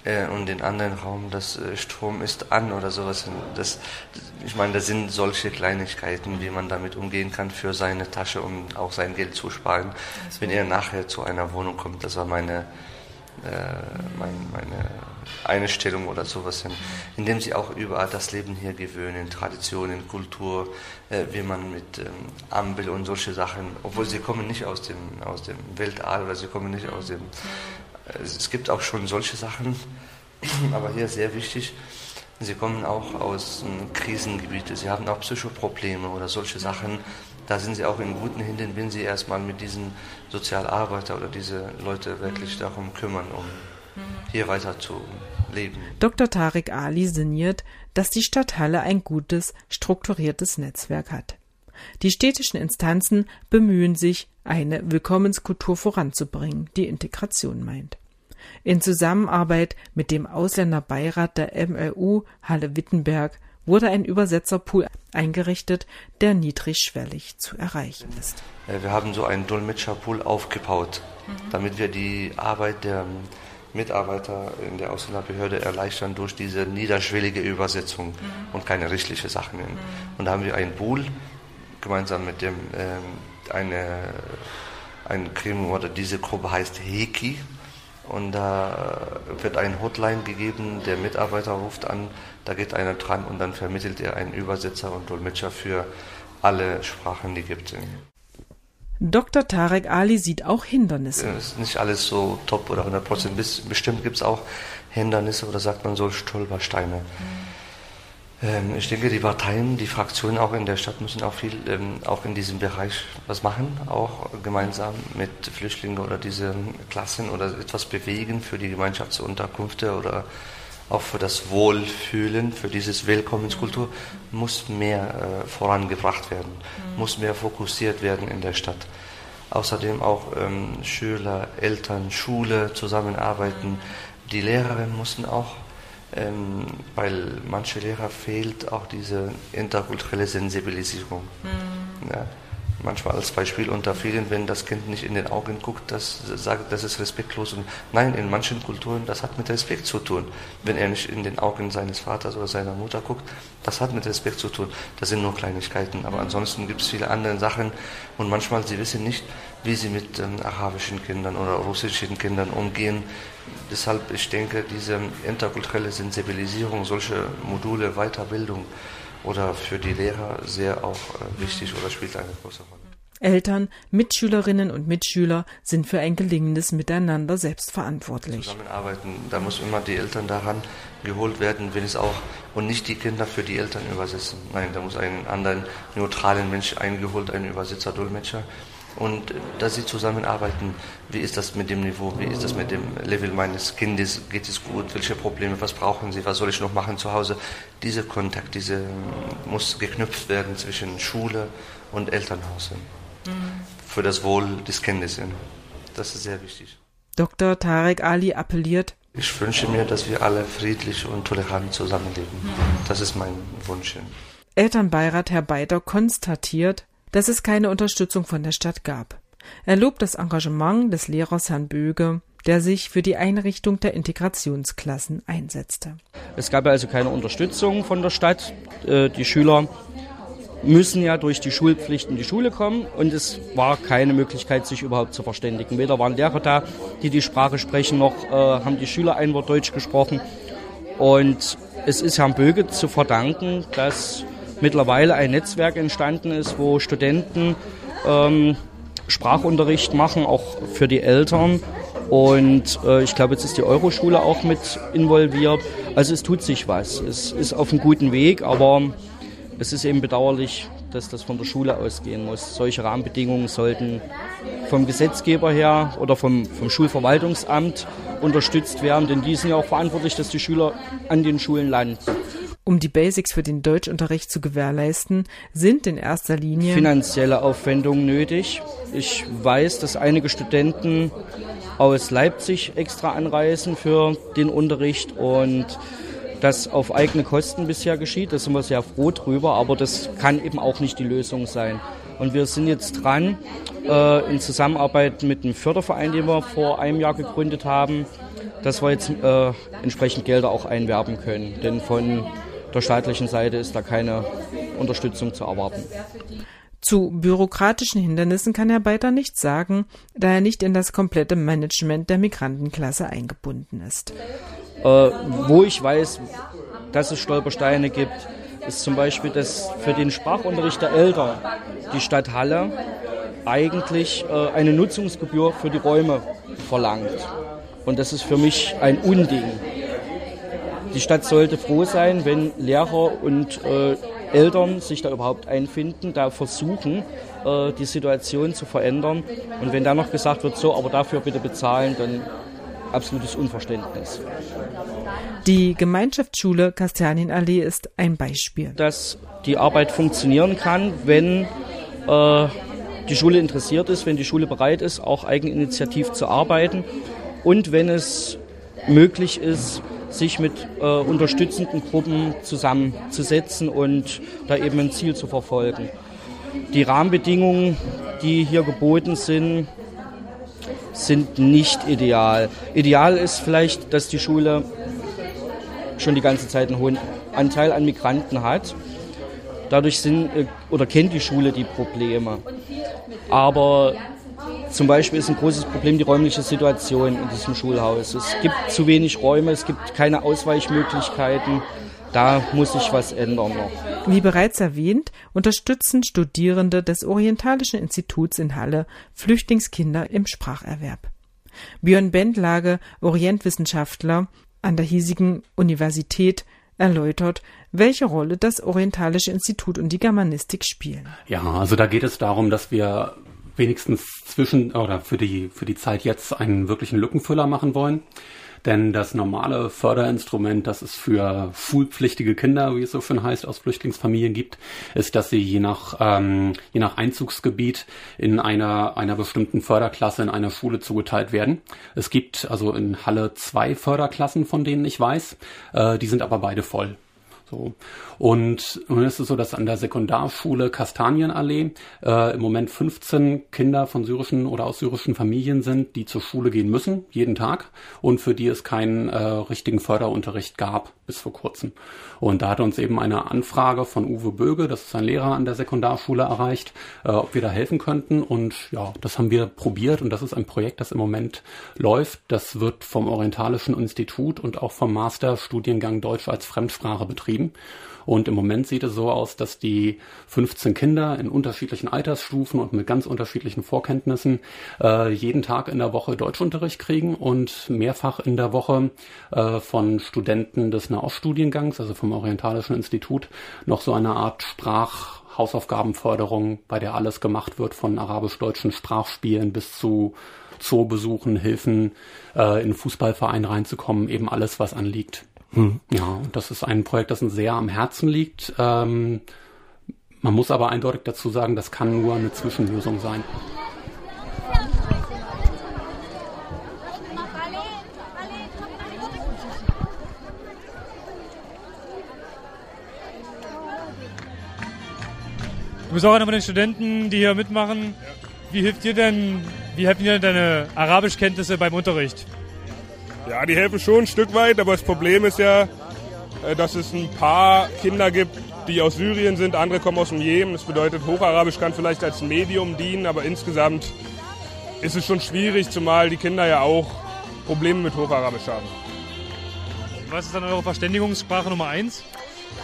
äh, und den anderen Raum, das äh, Strom ist an oder sowas. Das, ich meine, das sind solche Kleinigkeiten, wie man damit umgehen kann für seine Tasche, um auch sein Geld zu sparen, also. wenn er nachher zu einer Wohnung kommt. Das war meine, äh, mein, meine Einstellung oder sowas, hin, indem sie auch überall das Leben hier gewöhnen, Traditionen, Kultur, äh, wie man mit ähm, Ampel und solche Sachen, obwohl sie kommen nicht aus dem, aus dem Weltall oder sie kommen nicht aus dem es gibt auch schon solche Sachen, aber hier sehr wichtig, sie kommen auch aus ähm, Krisengebieten, sie haben auch Psychoprobleme oder solche Sachen. Da sind sie auch in guten Händen, wenn sie erstmal mit diesen Sozialarbeiter oder diese Leute wirklich mhm. darum kümmern, um mhm. hier weiter zu leben. Dr. Tarek Ali sinniert, dass die Stadt Halle ein gutes, strukturiertes Netzwerk hat. Die städtischen Instanzen bemühen sich, eine Willkommenskultur voranzubringen, die Integration meint. In Zusammenarbeit mit dem Ausländerbeirat der MLU Halle-Wittenberg wurde ein Übersetzerpool eingerichtet, der niedrigschwellig zu erreichen ist. Wir haben so einen Dolmetscherpool aufgebaut, mhm. damit wir die Arbeit der Mitarbeiter in der Ausländerbehörde erleichtern durch diese niederschwellige Übersetzung mhm. und keine rechtliche Sachen. Mhm. Und da haben wir einen Pool gemeinsam mit dem ähm, eine, ein Gremium oder diese Gruppe heißt Heki. Und da wird ein Hotline gegeben, der Mitarbeiter ruft an, da geht einer dran und dann vermittelt er einen Übersetzer und Dolmetscher für alle Sprachen, die gibt. Dr. Tarek Ali sieht auch Hindernisse. Es ist nicht alles so top oder 100 Prozent. Bestimmt gibt es auch Hindernisse oder sagt man so Stolpersteine. Mhm. Ähm, ich denke, die Parteien, die Fraktionen auch in der Stadt müssen auch viel ähm, auch in diesem Bereich was machen, auch gemeinsam mit Flüchtlingen oder diesen Klassen oder etwas bewegen für die Gemeinschaftsunterkünfte oder auch für das Wohlfühlen, für dieses Willkommenskultur muss mehr äh, vorangebracht werden, mhm. muss mehr fokussiert werden in der Stadt. Außerdem auch ähm, Schüler, Eltern, Schule zusammenarbeiten. Die Lehrerinnen mussten auch ähm, weil manche Lehrer fehlt auch diese interkulturelle Sensibilisierung. Mhm. Ja, manchmal als Beispiel unter vielen, wenn das Kind nicht in den Augen guckt, das sagt, das ist respektlos. Und nein, in manchen Kulturen, das hat mit Respekt zu tun. Wenn er nicht in den Augen seines Vaters oder seiner Mutter guckt, das hat mit Respekt zu tun. Das sind nur Kleinigkeiten. Aber ansonsten gibt es viele andere Sachen. Und manchmal, sie wissen nicht, wie sie mit ähm, arabischen Kindern oder russischen Kindern umgehen. Deshalb, ich denke, diese interkulturelle Sensibilisierung, solche Module, Weiterbildung oder für die Lehrer sehr auch äh, wichtig oder spielt eine große Rolle. Eltern, Mitschülerinnen und Mitschüler sind für ein gelingendes Miteinander selbst verantwortlich. Zusammenarbeiten, da muss immer die Eltern daran geholt werden, wenn es auch und nicht die Kinder für die Eltern übersetzen. Nein, da muss ein anderen neutralen Mensch eingeholt, ein Übersetzer, Dolmetscher. Und dass sie zusammenarbeiten, wie ist das mit dem Niveau, wie ist das mit dem Level meines Kindes, geht es gut, welche Probleme, was brauchen sie, was soll ich noch machen zu Hause. Dieser Kontakt, diese muss geknüpft werden zwischen Schule und Elternhaus mhm. für das Wohl des Kindes. Das ist sehr wichtig. Dr. Tarek Ali appelliert, ich wünsche mir, dass wir alle friedlich und tolerant zusammenleben. Das ist mein Wunsch. Elternbeirat Herr Beiter konstatiert, dass es keine Unterstützung von der Stadt gab. Er lobt das Engagement des Lehrers Herrn Böge, der sich für die Einrichtung der Integrationsklassen einsetzte. Es gab also keine Unterstützung von der Stadt. Äh, die Schüler müssen ja durch die Schulpflicht in die Schule kommen und es war keine Möglichkeit, sich überhaupt zu verständigen. Weder waren Lehrer da, die die Sprache sprechen, noch äh, haben die Schüler ein Wort Deutsch gesprochen. Und es ist Herrn Böge zu verdanken, dass mittlerweile ein Netzwerk entstanden ist, wo Studenten ähm, Sprachunterricht machen, auch für die Eltern. Und äh, ich glaube, jetzt ist die Euroschule auch mit involviert. Also es tut sich was. Es ist auf einem guten Weg, aber es ist eben bedauerlich, dass das von der Schule ausgehen muss. Solche Rahmenbedingungen sollten vom Gesetzgeber her oder vom, vom Schulverwaltungsamt unterstützt werden, denn die sind ja auch verantwortlich, dass die Schüler an den Schulen landen. Um die Basics für den Deutschunterricht zu gewährleisten, sind in erster Linie finanzielle Aufwendungen nötig. Ich weiß, dass einige Studenten aus Leipzig extra anreisen für den Unterricht und das auf eigene Kosten bisher geschieht. Da sind wir sehr froh drüber, aber das kann eben auch nicht die Lösung sein. Und wir sind jetzt dran, äh, in Zusammenarbeit mit einem Förderverein, den wir vor einem Jahr gegründet haben, dass wir jetzt äh, entsprechend Gelder auch einwerben können. Denn von der staatlichen Seite ist da keine Unterstützung zu erwarten. Zu bürokratischen Hindernissen kann Herr Beiter nichts sagen, da er nicht in das komplette Management der Migrantenklasse eingebunden ist. Äh, wo ich weiß, dass es Stolpersteine gibt, ist zum Beispiel, dass für den Sprachunterricht der Eltern die Stadt Halle eigentlich äh, eine Nutzungsgebühr für die Räume verlangt. Und das ist für mich ein Unding. Die Stadt sollte froh sein, wenn Lehrer und äh, Eltern sich da überhaupt einfinden, da versuchen, äh, die Situation zu verändern. Und wenn dann noch gesagt wird, so, aber dafür bitte bezahlen, dann absolutes Unverständnis. Die Gemeinschaftsschule Kastanienallee ist ein Beispiel. Dass die Arbeit funktionieren kann, wenn äh, die Schule interessiert ist, wenn die Schule bereit ist, auch eigeninitiativ zu arbeiten und wenn es möglich ist, sich mit äh, unterstützenden Gruppen zusammenzusetzen und da eben ein Ziel zu verfolgen. Die Rahmenbedingungen, die hier geboten sind, sind nicht ideal. Ideal ist vielleicht, dass die Schule schon die ganze Zeit einen hohen Anteil an Migranten hat. Dadurch sind äh, oder kennt die Schule die Probleme. Aber zum Beispiel ist ein großes Problem die räumliche Situation in diesem Schulhaus. Es gibt zu wenig Räume, es gibt keine Ausweichmöglichkeiten. Da muss sich was ändern noch. Wie bereits erwähnt, unterstützen Studierende des Orientalischen Instituts in Halle Flüchtlingskinder im Spracherwerb. Björn Bendlage, Orientwissenschaftler an der hiesigen Universität, erläutert, welche Rolle das Orientalische Institut und die Germanistik spielen. Ja, also da geht es darum, dass wir wenigstens zwischen oder für die, für die Zeit jetzt einen wirklichen Lückenfüller machen wollen. Denn das normale Förderinstrument, das es für schulpflichtige Kinder, wie es so schön heißt, aus Flüchtlingsfamilien gibt, ist, dass sie je nach, ähm, je nach Einzugsgebiet in einer, einer bestimmten Förderklasse in einer Schule zugeteilt werden. Es gibt also in Halle zwei Förderklassen, von denen ich weiß. Äh, die sind aber beide voll. So. Und nun ist es so, dass an der Sekundarschule Kastanienallee äh, im Moment 15 Kinder von syrischen oder aus syrischen Familien sind, die zur Schule gehen müssen, jeden Tag, und für die es keinen äh, richtigen Förderunterricht gab bis vor kurzem. Und da hat uns eben eine Anfrage von Uwe Böge, das ist ein Lehrer an der Sekundarschule, erreicht, äh, ob wir da helfen könnten. Und ja, das haben wir probiert und das ist ein Projekt, das im Moment läuft. Das wird vom Orientalischen Institut und auch vom Masterstudiengang Deutsch als Fremdsprache betrieben. Und im Moment sieht es so aus, dass die 15 Kinder in unterschiedlichen Altersstufen und mit ganz unterschiedlichen Vorkenntnissen äh, jeden Tag in der Woche Deutschunterricht kriegen und mehrfach in der Woche äh, von Studenten des Nahoststudiengangs, also vom Orientalischen Institut, noch so eine Art Sprach Hausaufgabenförderung, bei der alles gemacht wird, von arabisch-deutschen Sprachspielen bis zu Zoobesuchen, Hilfen, äh, in Fußballverein reinzukommen, eben alles, was anliegt. Hm. Ja, und das ist ein Projekt, das uns sehr am Herzen liegt. Ähm, man muss aber eindeutig dazu sagen, das kann nur eine Zwischenlösung sein. Du bist auch einer von den Studenten, die hier mitmachen. Wie hilft dir denn, wie helfen dir deine Arabischkenntnisse beim Unterricht? Ja, die helfen schon ein Stück weit, aber das Problem ist ja, äh, dass es ein paar Kinder gibt, die aus Syrien sind, andere kommen aus dem Jemen. Das bedeutet, Hocharabisch kann vielleicht als Medium dienen, aber insgesamt ist es schon schwierig, zumal die Kinder ja auch Probleme mit Hocharabisch haben. Was ist dann eure Verständigungssprache Nummer eins?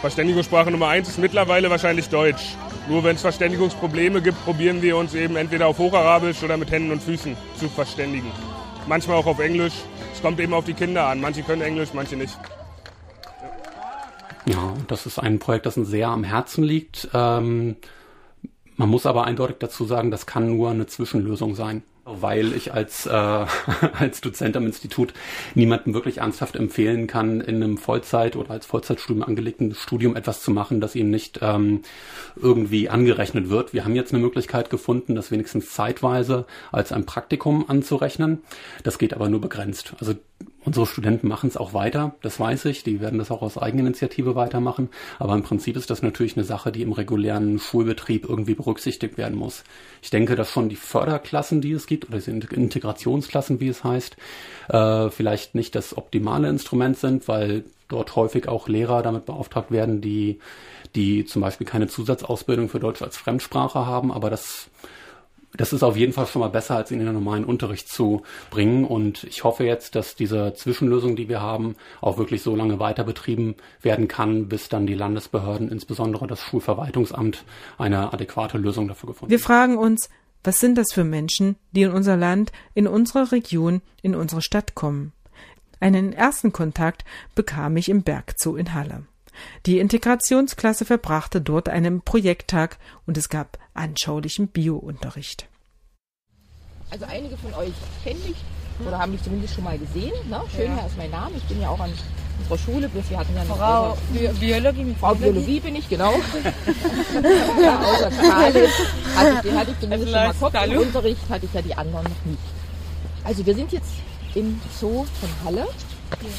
Verständigungssprache Nummer eins ist mittlerweile wahrscheinlich Deutsch. Nur wenn es Verständigungsprobleme gibt, probieren wir uns eben entweder auf Hocharabisch oder mit Händen und Füßen zu verständigen. Manchmal auch auf Englisch. Kommt eben auf die Kinder an. Manche können Englisch, manche nicht. Ja, das ist ein Projekt, das uns sehr am Herzen liegt. Ähm, man muss aber eindeutig dazu sagen, das kann nur eine Zwischenlösung sein weil ich als, äh, als Dozent am Institut niemandem wirklich ernsthaft empfehlen kann, in einem Vollzeit- oder als Vollzeitstudium angelegten Studium etwas zu machen, das ihm nicht ähm, irgendwie angerechnet wird. Wir haben jetzt eine Möglichkeit gefunden, das wenigstens zeitweise als ein Praktikum anzurechnen. Das geht aber nur begrenzt. Also Unsere Studenten machen es auch weiter, das weiß ich. Die werden das auch aus Eigeninitiative weitermachen. Aber im Prinzip ist das natürlich eine Sache, die im regulären Schulbetrieb irgendwie berücksichtigt werden muss. Ich denke, dass schon die Förderklassen, die es gibt, oder die Integrationsklassen, wie es heißt, äh, vielleicht nicht das optimale Instrument sind, weil dort häufig auch Lehrer damit beauftragt werden, die, die zum Beispiel keine Zusatzausbildung für Deutsch als Fremdsprache haben. Aber das das ist auf jeden Fall schon mal besser, als ihn in den normalen Unterricht zu bringen. Und ich hoffe jetzt, dass diese Zwischenlösung, die wir haben, auch wirklich so lange weiter betrieben werden kann, bis dann die Landesbehörden, insbesondere das Schulverwaltungsamt, eine adäquate Lösung dafür gefunden haben. Wir fragen uns, was sind das für Menschen, die in unser Land, in unsere Region, in unsere Stadt kommen? Einen ersten Kontakt bekam ich im Bergzoo in Halle. Die Integrationsklasse verbrachte dort einen Projekttag und es gab anschaulichen Biounterricht. Also einige von euch kennen mich oder haben mich zumindest schon mal gesehen. Ne? Schönherr ja. ist mein Name. Ich bin ja auch an unserer Schule, bloß wir hatten ja eine Frau Bi Biologie. Frau Biologie bin ich, genau. ja, außer Thales hatte, den hatte ich zumindest also schon mal kurz. Im Unterricht hatte ich ja die anderen noch nicht. Also wir sind jetzt im Zoo von Halle.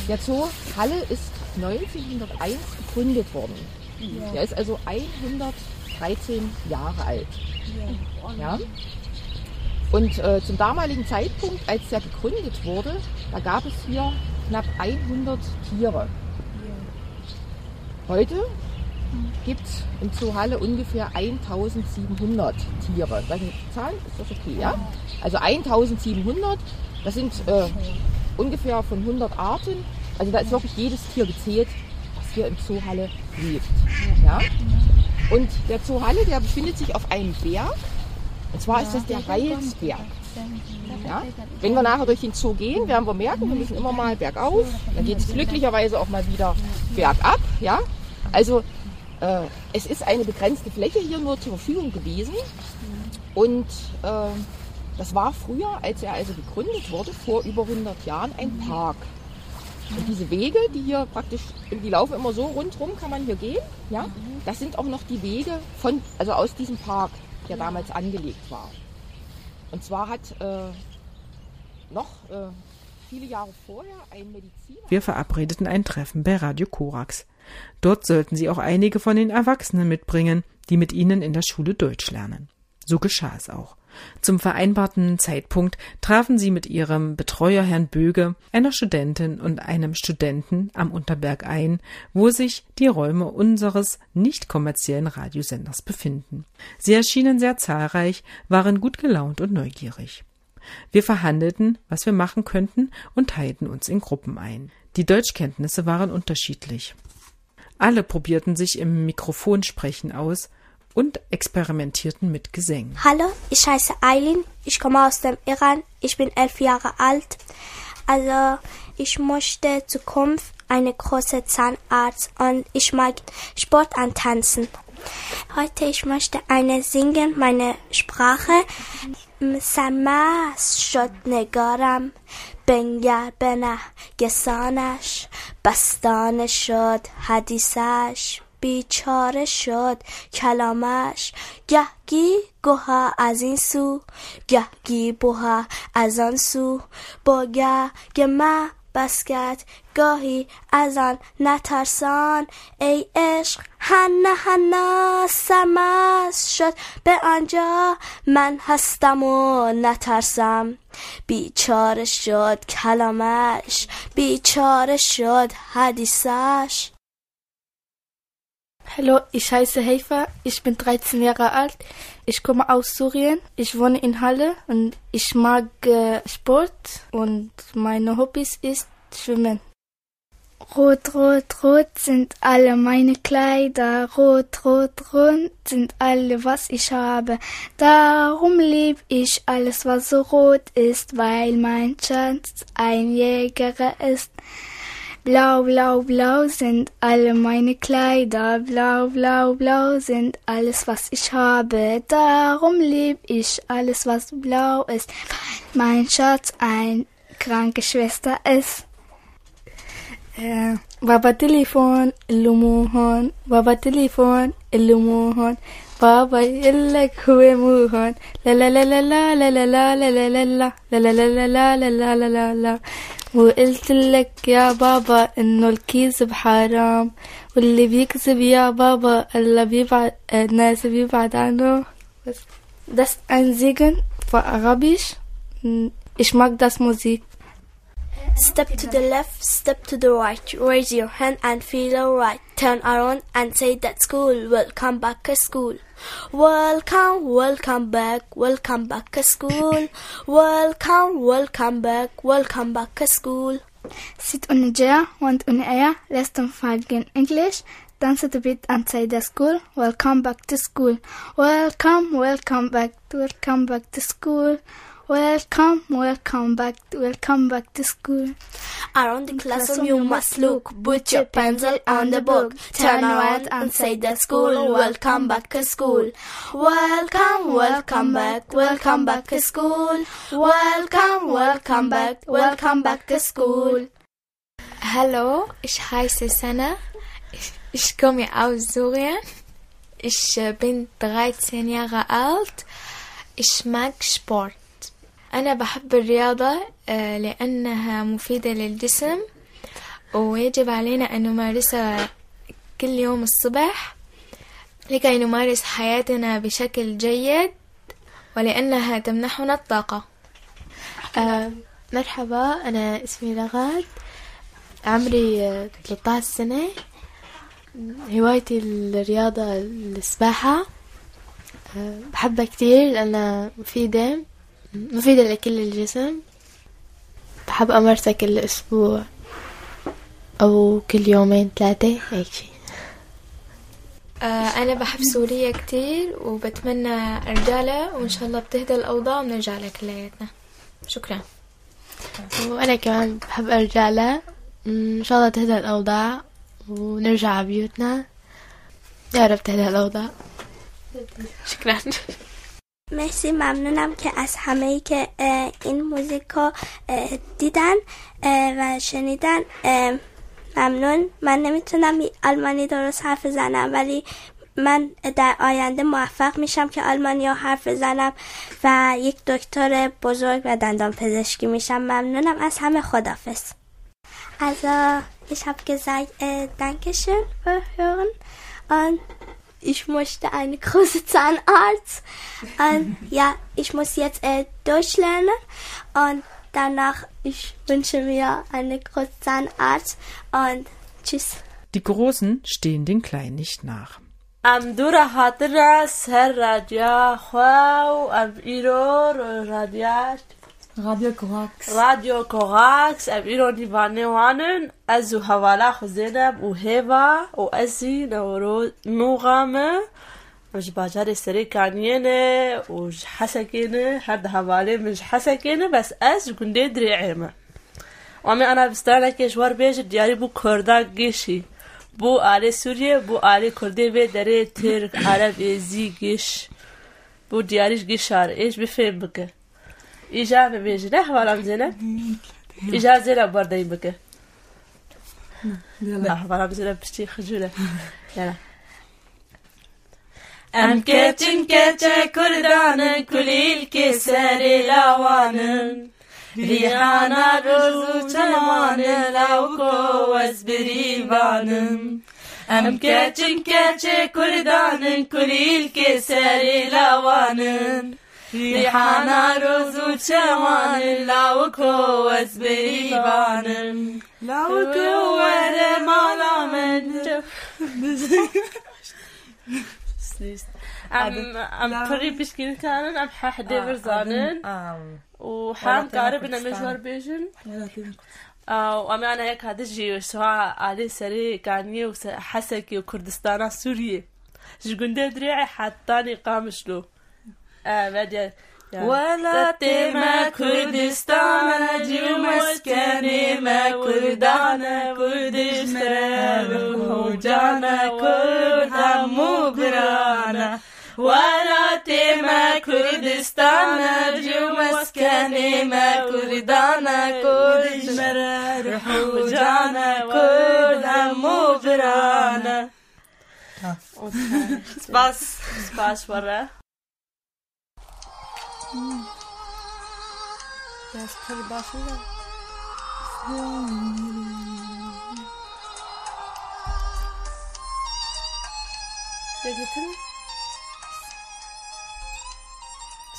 Der Zoo Halle ist 1901 gegründet worden. Ja. Er ist also 113 Jahre alt. Ja. Und äh, zum damaligen Zeitpunkt, als er gegründet wurde, da gab es hier knapp 100 Tiere. Heute gibt es im Zoo Halle ungefähr 1700 Tiere. Das sind Zahlen, ist das okay, ja? Also 1700, das sind äh, ungefähr von 100 Arten also da ist wirklich jedes Tier gezählt, was hier im Zoo Halle lebt. Ja? Und der Zoo Halle, der befindet sich auf einem Berg. Und zwar ist das der Reilsberg. Ja? Wenn wir nachher durch den Zoo gehen, werden wir merken, wir müssen immer mal bergauf. Dann geht es glücklicherweise auch mal wieder bergab. Ja? Also äh, es ist eine begrenzte Fläche hier nur zur Verfügung gewesen. Und äh, das war früher, als er also gegründet wurde, vor über 100 Jahren, ein Park. Und diese Wege, die hier praktisch, die laufen immer so rundherum, kann man hier gehen. Ja? Das sind auch noch die Wege von, also aus diesem Park, der damals angelegt war. Und zwar hat äh, noch äh, viele Jahre vorher ein Mediziner. Wir verabredeten ein Treffen bei Radio Korax. Dort sollten sie auch einige von den Erwachsenen mitbringen, die mit ihnen in der Schule Deutsch lernen. So geschah es auch. Zum vereinbarten Zeitpunkt trafen sie mit ihrem Betreuer Herrn Böge, einer Studentin und einem Studenten am Unterberg ein, wo sich die Räume unseres nicht kommerziellen Radiosenders befinden. Sie erschienen sehr zahlreich, waren gut gelaunt und neugierig. Wir verhandelten, was wir machen könnten und teilten uns in Gruppen ein. Die Deutschkenntnisse waren unterschiedlich. Alle probierten sich im Mikrofonsprechen aus und experimentierten mit Gesängen. Hallo, ich heiße Eileen, ich komme aus dem Iran, ich bin elf Jahre alt. Also ich möchte Zukunft eine große Zahnarzt und ich mag Sport antanzen. Heute ich möchte eine singen, meine Sprache. سمس شد نگارم بنگر بنه گسانش بستانه شد حدیثش بیچاره شد کلامش. گهگی گوها از این سو گهگی بوها از آن سو. با گه گمه بسکت گاهی از آن نترسان. ای عشق هنه هنه سمس شد به آنجا من هستم و نترسم. بیچاره شد کلامش بیچاره شد حدیثش. Hallo, ich heiße Heifa, ich bin 13 Jahre alt, ich komme aus Syrien, ich wohne in Halle und ich mag äh, Sport und meine Hobbys ist Schwimmen. Rot, rot, rot sind alle meine Kleider, rot, rot, rot sind alle, was ich habe. Darum lieb ich alles, was so rot ist, weil mein Schatz ein Jäger ist. Blau, blau, blau sind alle meine Kleider, blau, blau, blau sind alles, was ich habe. Darum lieb ich alles, was blau ist, mein Schatz ein kranke Schwester ist. Baba Telefon, Illumuhon, Baba Telefon, Illumuhon, Baba Illek Huemuhon, la la la la la la la la la la la la la la la la la la la وقلت لك يا بابا انه الكذب حرام واللي بيكذب يا بابا الا بيبعد الناس بيبعد عنه بس das Segen für Arabisch ich mag das Musik Step to the left, step to the right. Raise your hand and feel alright. Turn around and say that school. Welcome back to school. Welcome, welcome back, welcome back to school. Welcome, welcome back, welcome back to school. Sit on a chair, want on air, lesson five in English. Dance a bit outside the school. Welcome back to school. Welcome, welcome back, welcome back to school. Welcome, welcome back, welcome back to school. Around the classroom you must look, put your pencil on the book, turn around and say that school, welcome back to school. Welcome, welcome back, welcome back to school. Welcome, welcome back, welcome back to school. Hallo, ich heiße Sana. Ich, ich komme aus Syrien. Ich bin 13 Jahre alt. Ich mag Sport. أنا بحب الرياضة لأنها مفيدة للجسم ويجب علينا أن نمارسها كل يوم الصبح لكي نمارس حياتنا بشكل جيد ولأنها تمنحنا الطاقة. مرحبا أنا اسمي لغاد عمري 13 سنة. هوايتي الرياضة السباحة. بحبها كتير لأنها مفيدة. مفيدة لكل الجسم. بحب أمارسها كل أسبوع أو كل يومين ثلاثة هيك شي. أنا بحب سوريا كتير وبتمنى أرجع لها وإن شاء الله بتهدى الأوضاع ونرجع لها كلياتنا شكرا. وأنا كمان بحب أرجع لها إن شاء الله تهدى الأوضاع ونرجع على بيوتنا. يا رب تهدى الأوضاع. شكرا. مرسی ممنونم که از همه ای که این موزیک رو دیدن و شنیدن. ممنون. من نمی‌تونم آلمانی درست حرف زنم ولی من در آینده موفق میشم که آلمانی ها حرف زنم و یک دکتر بزرگ و دندان پزشکی میشم. ممنونم از همه خدافز Also, ich habe gesagt, äh, Dankeschön für Hören und ich möchte eine große Zahnarzt. Und ja, ich muss jetzt äh, durchlernen und danach, ich wünsche mir eine große Zahnarzt und tschüss. Die Großen stehen den Kleinen nicht nach. ام دور خاطر سر رادیا خواو ام ایرو رو Radio Korax. Radio Korax, ایرانی بانوانن از حوالا زینب و هیوا و اسی نوغامه مش باجار سری كانينا وش حسكينا هاد هوالي مش حسكينا بس أس كون ديدري عيمة وامي انا بستانا جوار بيج دياري بو كردان جيشي بو آلي سوريا بو آلي كردي بي داري ترك عرب جيش بو دياريش جيشار ايش بفهم بك İcabı mecine havalam zine. İcabı zine bardayım bıkı. بکه. نه pişti hıcule. Yana. ام که ام که چه کردانن کلیل که سری لوانن ریحانا روزو چمانن لوکو وز بریبانن ام که چن که کردانن کلیل که سری لوانن ریحانا ڕۆز و چەوانن لاوەکۆ وەس بریبانن لاوەکە وەرە ماڵا من ئەم ئەم پڕی پشکنکانن ئەم حەح دێبرزانن و حام کارە بنە مێژوار بێژن ئەمانە یەک هەدەژیوەشوا ئالێ سەرێکانیە و حەسێکی و کوردستانە سووریە ji gundê dirêê hettanê qamişlo ما كردانا كردستان وجانا كرد مبرانا ولا تما كردستان جو Hm. Der ist Kalibar Schüler. Der Glücken.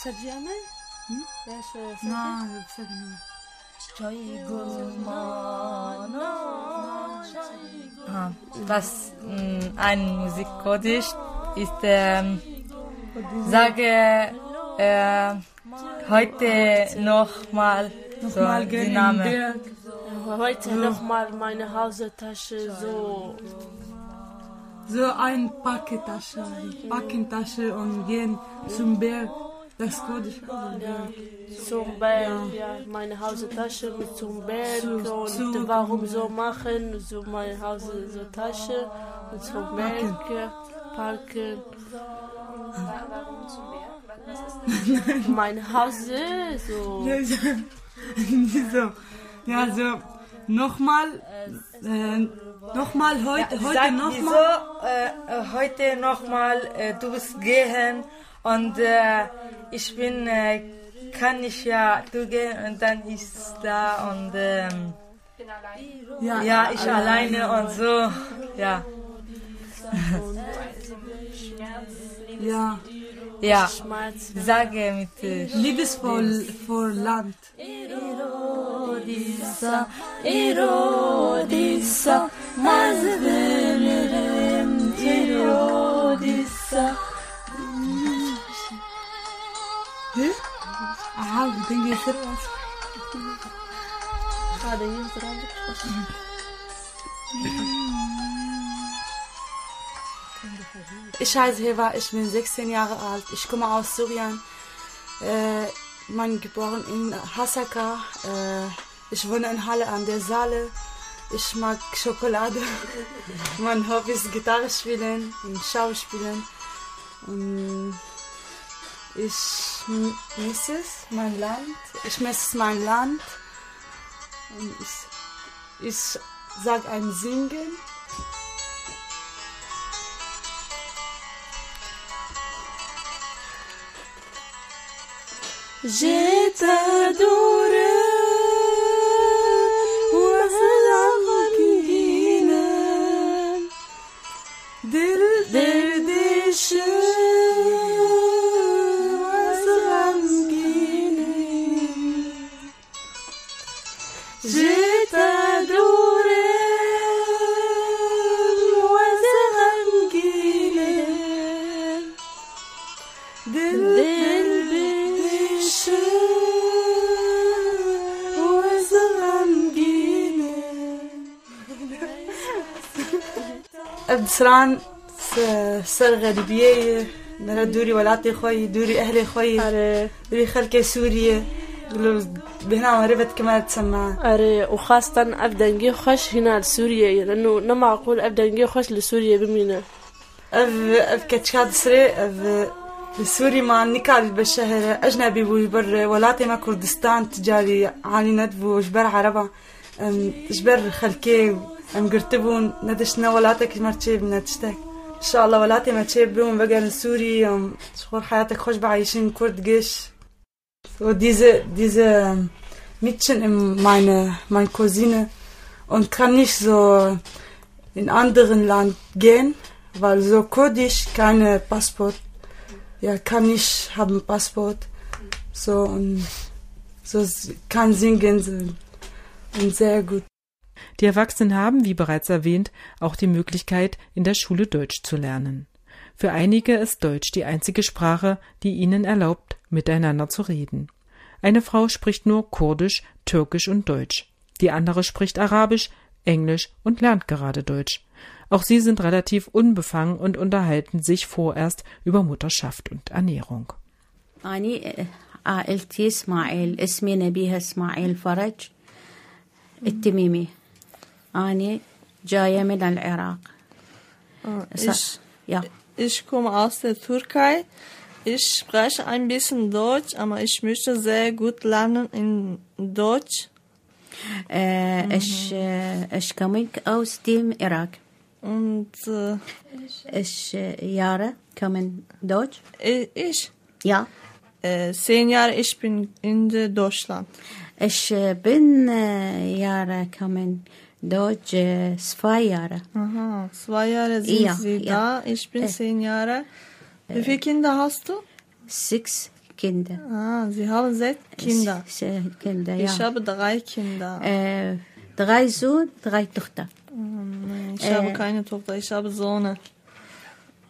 Sadie Amel? Hm? Wer ist der Sadie? Nein, das ist nicht. Ah, das mh, ein Musikkodisch ist, ähm, Sage äh, heute nochmal so mal die Name. Heute nochmal meine Hausetasche so. So ein Packetasche, Packentasche und gehen zum Berg. Das Code ist also Berg. Zum Berg, ja. meine Hausetasche mit zum Berg Zu- und zu- warum so machen, so meine Hause so Tasche und zum Berg parken. mein Hause so. Ja, so, so. Ja, so nochmal, äh, nochmal heute, heute Sag nochmal. wieso, äh, äh, heute nochmal, äh, du bist gehen und äh, ich bin, äh, kann nicht ja, du gehen und dann ist da und ähm, Ja, ja, ich alleine. alleine und so, ja. Ja. Ja, sage mit äh, Liebesvoll vor Land. Erodisa, Erodisa, mazverim, Erodisa. Hä? Aha, ich denke, jetzt hat was. Hadi yüz lira Ich heiße Heva, ich bin 16 Jahre alt. Ich komme aus Syrien. Äh, mein geboren in Hasaka. Äh, ich wohne in Halle an der Saale. Ich mag Schokolade. mein Hobby ist Gitarre spielen und Schauspielen. Und ich misse es, mein Land. Ich misse mein Land. Und ich, ich sage ein Singen. J'ai ta douce. ابدسران سر غربية نرى دوري ولاتي خوي دوري أهلي خوي دوري خلكي سوريا. بهنا وهربت كمان تسمع أري وخاصة أبدأ نجي خوش هنا لسوريا لأنه نما أقول أبدأ نجي خوش لسوريا بمينا أف أف كتشاد سري أف السوري مع النكال بالشهر أجنبي وجبر ولاتي ما كردستان تجاري عالي ندبو جبر عربا جبر خلكي ام قرتبون ندشنا ولاتك مرتشيب ندشتك ان شاء الله ولاتي ما تشيبون بقى سوري ام شغل حياتك خوش بعيشين كرد جيش So diese, diese Mädchen in meine, meine Cousine und kann nicht so in anderen Land gehen, weil so kurdisch keine Passport, ja, kann nicht haben Passport, so und so kann singen so, und sehr gut. Die Erwachsenen haben, wie bereits erwähnt, auch die Möglichkeit, in der Schule Deutsch zu lernen. Für einige ist Deutsch die einzige Sprache, die ihnen erlaubt, miteinander zu reden. Eine Frau spricht nur Kurdisch, Türkisch und Deutsch. Die andere spricht Arabisch, Englisch und lernt gerade Deutsch. Auch sie sind relativ unbefangen und unterhalten sich vorerst über Mutterschaft und Ernährung. عائلتي اسماعيل اسمي نبيها اسماعيل فرج التميمي أنا جاية من العراق ich, ja. ich komme aus der Türkei. Ich spreche ein bisschen Deutsch, aber ich möchte sehr gut lernen in Deutsch. Äh, mhm. ich, äh, ich komme aus dem Irak. Und äh, ich äh, Jahre kommen Deutsch. Ich? Ja. Äh, zehn Jahre ich bin in Deutschland. Ich äh, bin äh, Jahre kommen Deutsch Äh, zwei Jahre. Aha, zwei Jahre sind ja, Sie ja. da. Ich bin zehn Jahre. Wie viele Kinder hast du? Sechs Kinder. Ah, Sie haben sechs Kinder. Sechs Kinder, ja. Ich habe drei Kinder. Äh, drei Sohn, drei Tochter. Oh, nein, ich äh, habe keine Tochter, ich habe Sohne.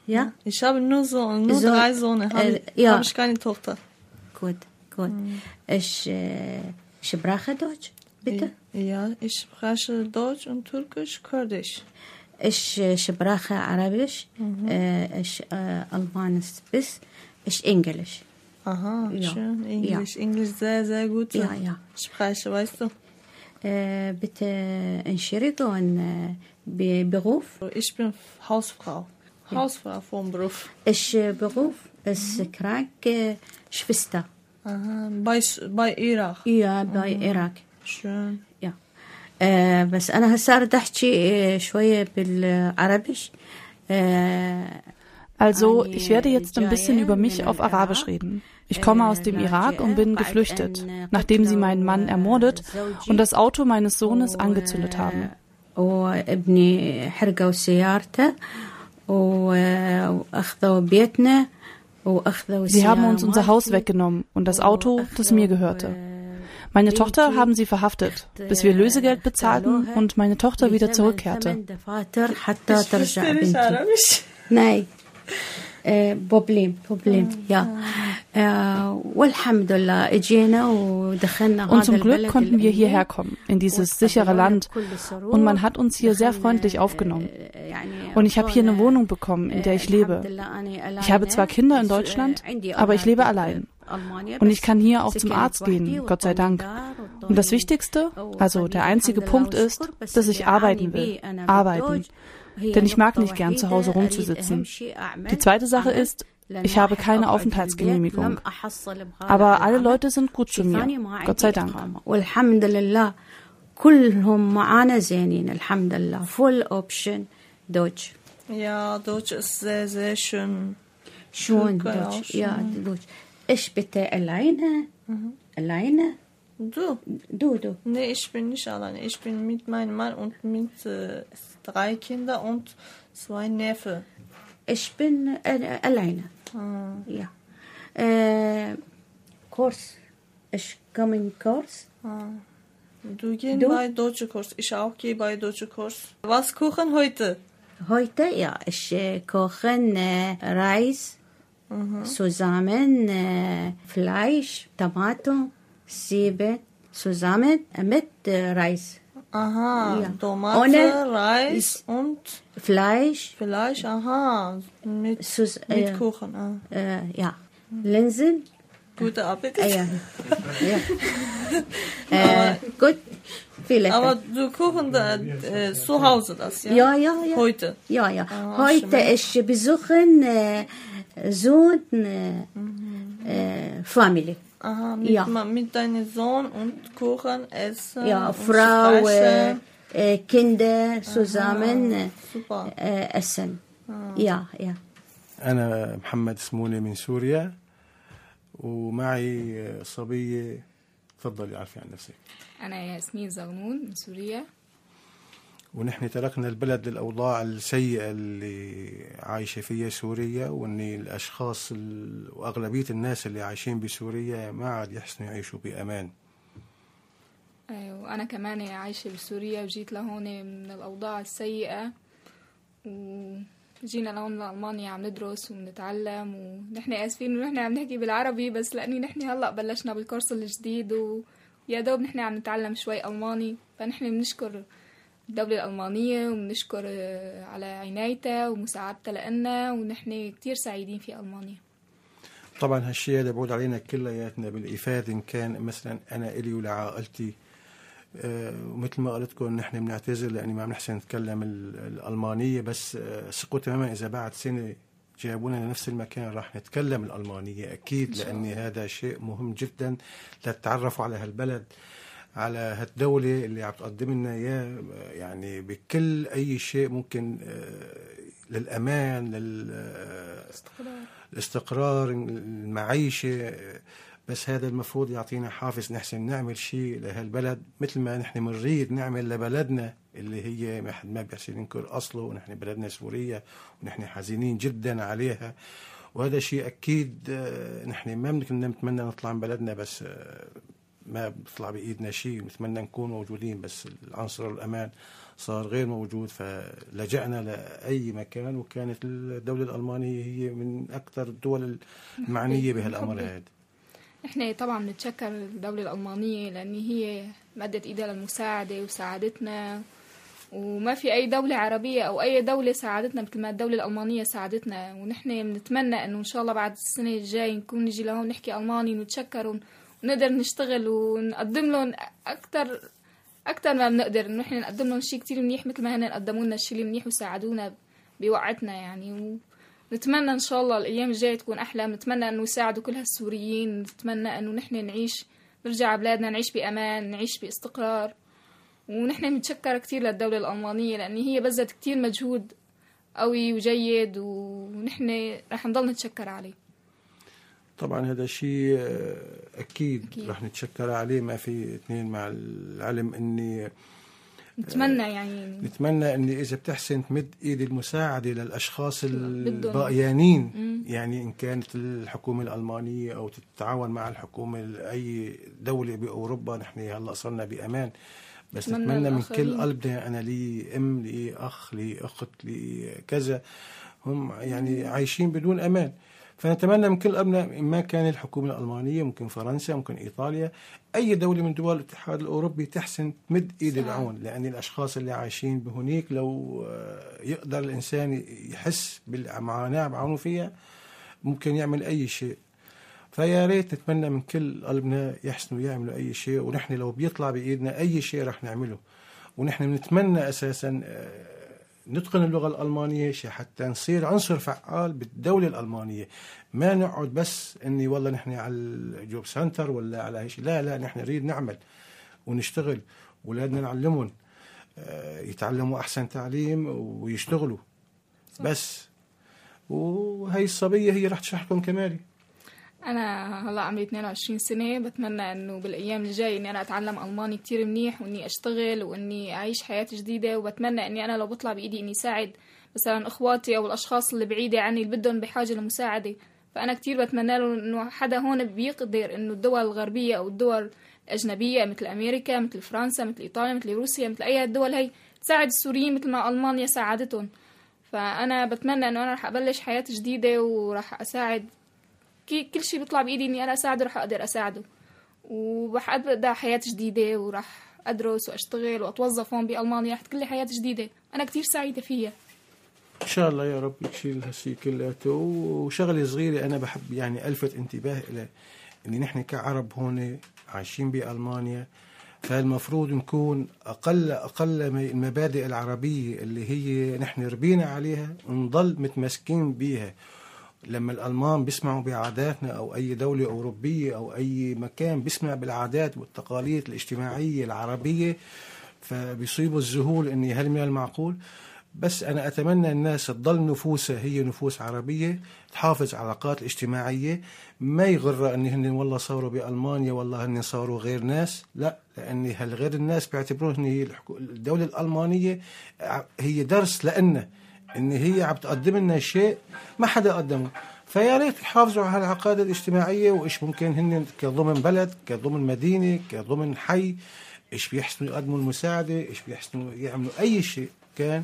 Ja? Ich habe nur Sohn, nur so, drei Sohne. Habe, äh, ja. habe ich keine Tochter. Gut, gut. Mhm. Ich äh, spreche Deutsch, bitte? Ja, ich spreche Deutsch und Türkisch, Kurdisch. Ich äh, spreche Arabisch, mhm. äh, ich äh, Albanisch bis, ich Englisch. Aha, ja. schön. Englisch, ja. Englisch sehr, sehr gut. Ja, ja. Spreche, weißt du? Äh, bitte Entschuldigung, äh, Beruf? Ich bin Hausfrau. Ja. Hausfrau vom Beruf. Ich äh, Beruf ist mhm. krank, Schwester. Aha, bei, bei Irak? Ja, bei mhm. Irak. Schön. Ja. آه بس أنا هسه أريد أحكي شوية بالعربيش Also, ich werde jetzt ein bisschen über mich auf Arabisch reden. Ich komme aus dem Irak und bin geflüchtet, nachdem sie meinen Mann ermordet und das Auto meines Sohnes angezündet haben. Sie haben uns unser Haus weggenommen und das Auto, das mir gehörte. Meine Tochter haben sie verhaftet, bis wir Lösegeld bezahlten und meine Tochter wieder zurückkehrte. Nein. Problem, Problem, ja. Und zum Glück konnten wir hierher kommen, in dieses sichere Land. Und man hat uns hier sehr freundlich aufgenommen. Und ich habe hier eine Wohnung bekommen, in der ich lebe. Ich habe zwar Kinder in Deutschland, aber ich lebe allein. Und ich kann hier auch zum Arzt gehen, Gott sei Dank. Und das Wichtigste, also der einzige Punkt ist, dass ich arbeiten will. Arbeiten. Denn ich mag nicht gern zu Hause rumzusitzen. Die zweite Sache ist, ich habe keine Aufenthaltsgenehmigung. Aber alle Leute sind gut zu mir. Gott sei Dank. كلهم معانا زينين الحمد لله full option Deutsch ja Deutsch ist sehr sehr schön schön Deutsch ja Deutsch ich bitte alleine. Mhm. alleine? Du? Du du. Nee ich bin nicht alleine. Ich bin mit meinem Mann und mit äh, drei Kindern und zwei Neffen. Ich bin äh, alleine. Ah. ja. Äh, Kurs. Ich komme in Kurs. Ah. Du gehst bei deutsche Kurs. Ich auch gehe bei deutsche Kurs. Was kochen heute? Heute, ja, ich äh, koche äh, Reis mhm. zusammen, äh, Fleisch, Tomato, Siebe zusammen mit äh, Reis. Aha, Ja. Tomate, Ohne- Reis und Fleisch. Fleisch, aha, mit, Sus- mit äh, Kuchen. Ah. Äh, ja, Linsen. Guten Appetit. Ah, ja. ja. äh, gut, viel lecker. Aber du kochen da, äh, zu Hause das, ja? Ja, ja, ja. Heute? Ja, ja. Ah, Heute ich besuchen äh, Sohn, äh, äh, Family. Aha, mit, Ja. ma- mit deinem Sohn und Kuchen essen. Ja, Frau, äh, äh, Kinder zusammen äh, super. äh, essen. Ah. Ja, ja. أنا محمد سموني من سوريا ومعي صبية تفضلي عارفة عن نفسك أنا ياسمين زغنون من سوريا ونحن تركنا البلد للأوضاع السيئة اللي عايشة فيها سوريا وأن الأشخاص ال- وأغلبية الناس اللي عايشين بسوريا ما عاد يحسنوا يعيشوا بأمان. أيوة، وأنا كمان عايشة بسوريا وجيت لهون من الأوضاع السيئة وجينا لهون لألمانيا عم ندرس ونتعلم ونحن آسفين ونحن عم نحكي بالعربي بس لأني نحن هلأ بلشنا بالكورس الجديد ويا دوب نحن عم نتعلم شوي ألماني فنحن بنشكر الدولة الألمانية وبنشكر آه، على عنايتها ومساعدتها لنا ونحن كتير سعيدين في ألمانيا. طبعا هالشيء هذا بقول علينا كلياتنا. بالإفادة إن كان مثلا أنا إلي ولعائلتي آه، ومثل ما قلت لكم نحن بنعتذر لأني ما بنحسن نتكلم ال- الألمانية بس آه، ثقوا تماما إذا بعد سنة جابونا لنفس المكان راح نتكلم الألمانية أكيد إن شاء لأن الله. هذا شيء مهم جدا لتتعرفوا على هالبلد. على هالدولة اللي عم تقدم لنا إياه يعني بكل أي شيء ممكن آه، للأمان لل آه، المعيشة. بس هذا المفروض يعطينا حافز نحسن نعمل شيء لهالبلد مثل ما نحن بنريد نعمل لبلدنا اللي هي ما حد ما بيحسن ينكر أصله ونحن بلدنا سوريا ونحن حزينين جدا عليها. وهذا شيء أكيد آه، نحن ما بدنا نتمنى نطلع من بلدنا بس ما بيطلع بإيدنا شيء نتمنى نكون موجودين بس العنصر الأمان صار غير موجود فلجأنا لأي مكان وكانت الدولة الألمانية هي من أكثر الدول المعنية بهالأمر هذا. إحنا طبعا بنتشكر الدولة الألمانية لأن هي مدت إيدها للمساعدة وساعدتنا وما في أي دولة عربية أو أي دولة ساعدتنا مثل ما الدولة الألمانية ساعدتنا. ونحن بنتمنى إنه إن شاء الله بعد السنة الجاي نكون نجي لهون نحكي ألماني ونتشكرهم. ونقدر نشتغل ونقدم لهم أكتر أكتر ما بنقدر. إنه نحن نقدم لهم شيء كتير منيح مثل ما هن قدموا لنا الشيء المنيح وساعدونا بوقعتنا يعني. ونتمنى إن شاء الله الأيام الجاية تكون أحلى. نتمنى إنه يساعدوا كل هالسوريين. نتمنى إنه نحن نعيش نرجع بلادنا نعيش بأمان نعيش باستقرار. ونحن متشكرة كتير للدولة الألمانية لأن هي بذلت كتير مجهود قوي وجيد ونحن رح نضل نتشكر عليه. طبعا هذا شيء آه، أكيد, أكيد. رح نتشكر عليه ما في اثنين مع العلم أني نتمنى يعني نتمنى ان إذا بتحسن تمد ايد المساعدة للأشخاص. البقيانين مم. يعني إن كانت الحكومة الألمانية أو تتعاون مع الحكومة أي دولة بأوروبا نحن هلأ صرنا بأمان بس نتمنى نتمنى من. كل قلبنا أنا لي أم لي أخ لي أخت لي كذا هم يعني عايشين بدون أمان فنتمنى من كل قلبنا ما كان الحكومة الألمانية ممكن فرنسا ممكن إيطاليا أي دولة من دول الاتحاد الأوروبي تحسن تمد إيد صح. العون لأن الأشخاص اللي عايشين بهنيك لو آه، يقدر الإنسان يحس بالمعاناة بعونه فيها ممكن يعمل أي شيء فيا ريت نتمنى من كل قلبنا يحسنوا يعملوا أي شيء ونحن لو بيطلع بإيدنا أي شيء رح نعمله ونحن بنتمنى أساسا آه، نتقن اللغة الألمانية شي حتى نصير عنصر فعال بالدولة الألمانية. ما نقعد بس إني والله نحن على الجوب سنتر ولا على شيء لا لا نحن نريد نعمل ونشتغل اولادنا نعلمهم آه، يتعلموا أحسن تعليم ويشتغلوا. بس. وهي الصبية هي رح تشرح لكم كمالي. أنا هلا عمري 22 سنة بتمنى إنه بالأيام الجاي إني أنا أتعلم ألماني كتير منيح وإني أشتغل وإني أعيش حياة جديدة وبتمنى إني أنا لو بطلع بإيدي إني ساعد مثلا إخواتي أو الأشخاص اللي بعيدة عني اللي بدهم بحاجة لمساعدة. فأنا كتير بتمنى له إنه حدا هون بيقدر إنه الدول الغربية أو الدول الأجنبية مثل أمريكا مثل فرنسا مثل إيطاليا مثل روسيا مثل أي الدول هي تساعد السوريين مثل ما ألمانيا ساعدتهم. فأنا بتمنى إنه أنا رح أبلش حياة جديدة وراح أساعد كل شيء بيطلع بإيدي إني أنا أساعده رح أقدر أساعده. ورح أبدأ حياة جديدة ورح أدرس وأشتغل وأتوظف هون بألمانيا رح تكون حياة جديدة. أنا كتير سعيدة فيها. إن شاء الله يا رب تشيل هالشيء كلياته وشغلة صغيرة أنا بحب يعني ألفت انتباه إلى ان نحن كعرب هون عايشين بألمانيا. فالمفروض نكون أقل أقل المبادئ العربية اللي هي نحن ربينا عليها نضل متمسكين بيها. لما الألمان بيسمعوا بعاداتنا أو أي دولة أوروبية أو أي مكان بيسمع بالعادات والتقاليد الاجتماعية العربية فبيصيبوا الذهول إني هل من المعقول؟ بس أنا أتمنى الناس تضل نفوسها هي نفوس عربية تحافظ على العلاقات الاجتماعية ما يغر أن هن والله صاروا بألمانيا والله هن صاروا غير ناس لا لأن هالغير الناس بيعتبرون أن هي الدولة الألمانية هي درس لنا أن هي عم تقدم لنا شيء ما حدا قدمه. فيا ريت يحافظوا على العقائد الاجتماعية وإيش ممكن هن كضمن بلد كضمن مدينة كضمن حي إيش بيحسنوا يقدموا المساعدة إيش بيحسنوا يعملوا أي شيء كان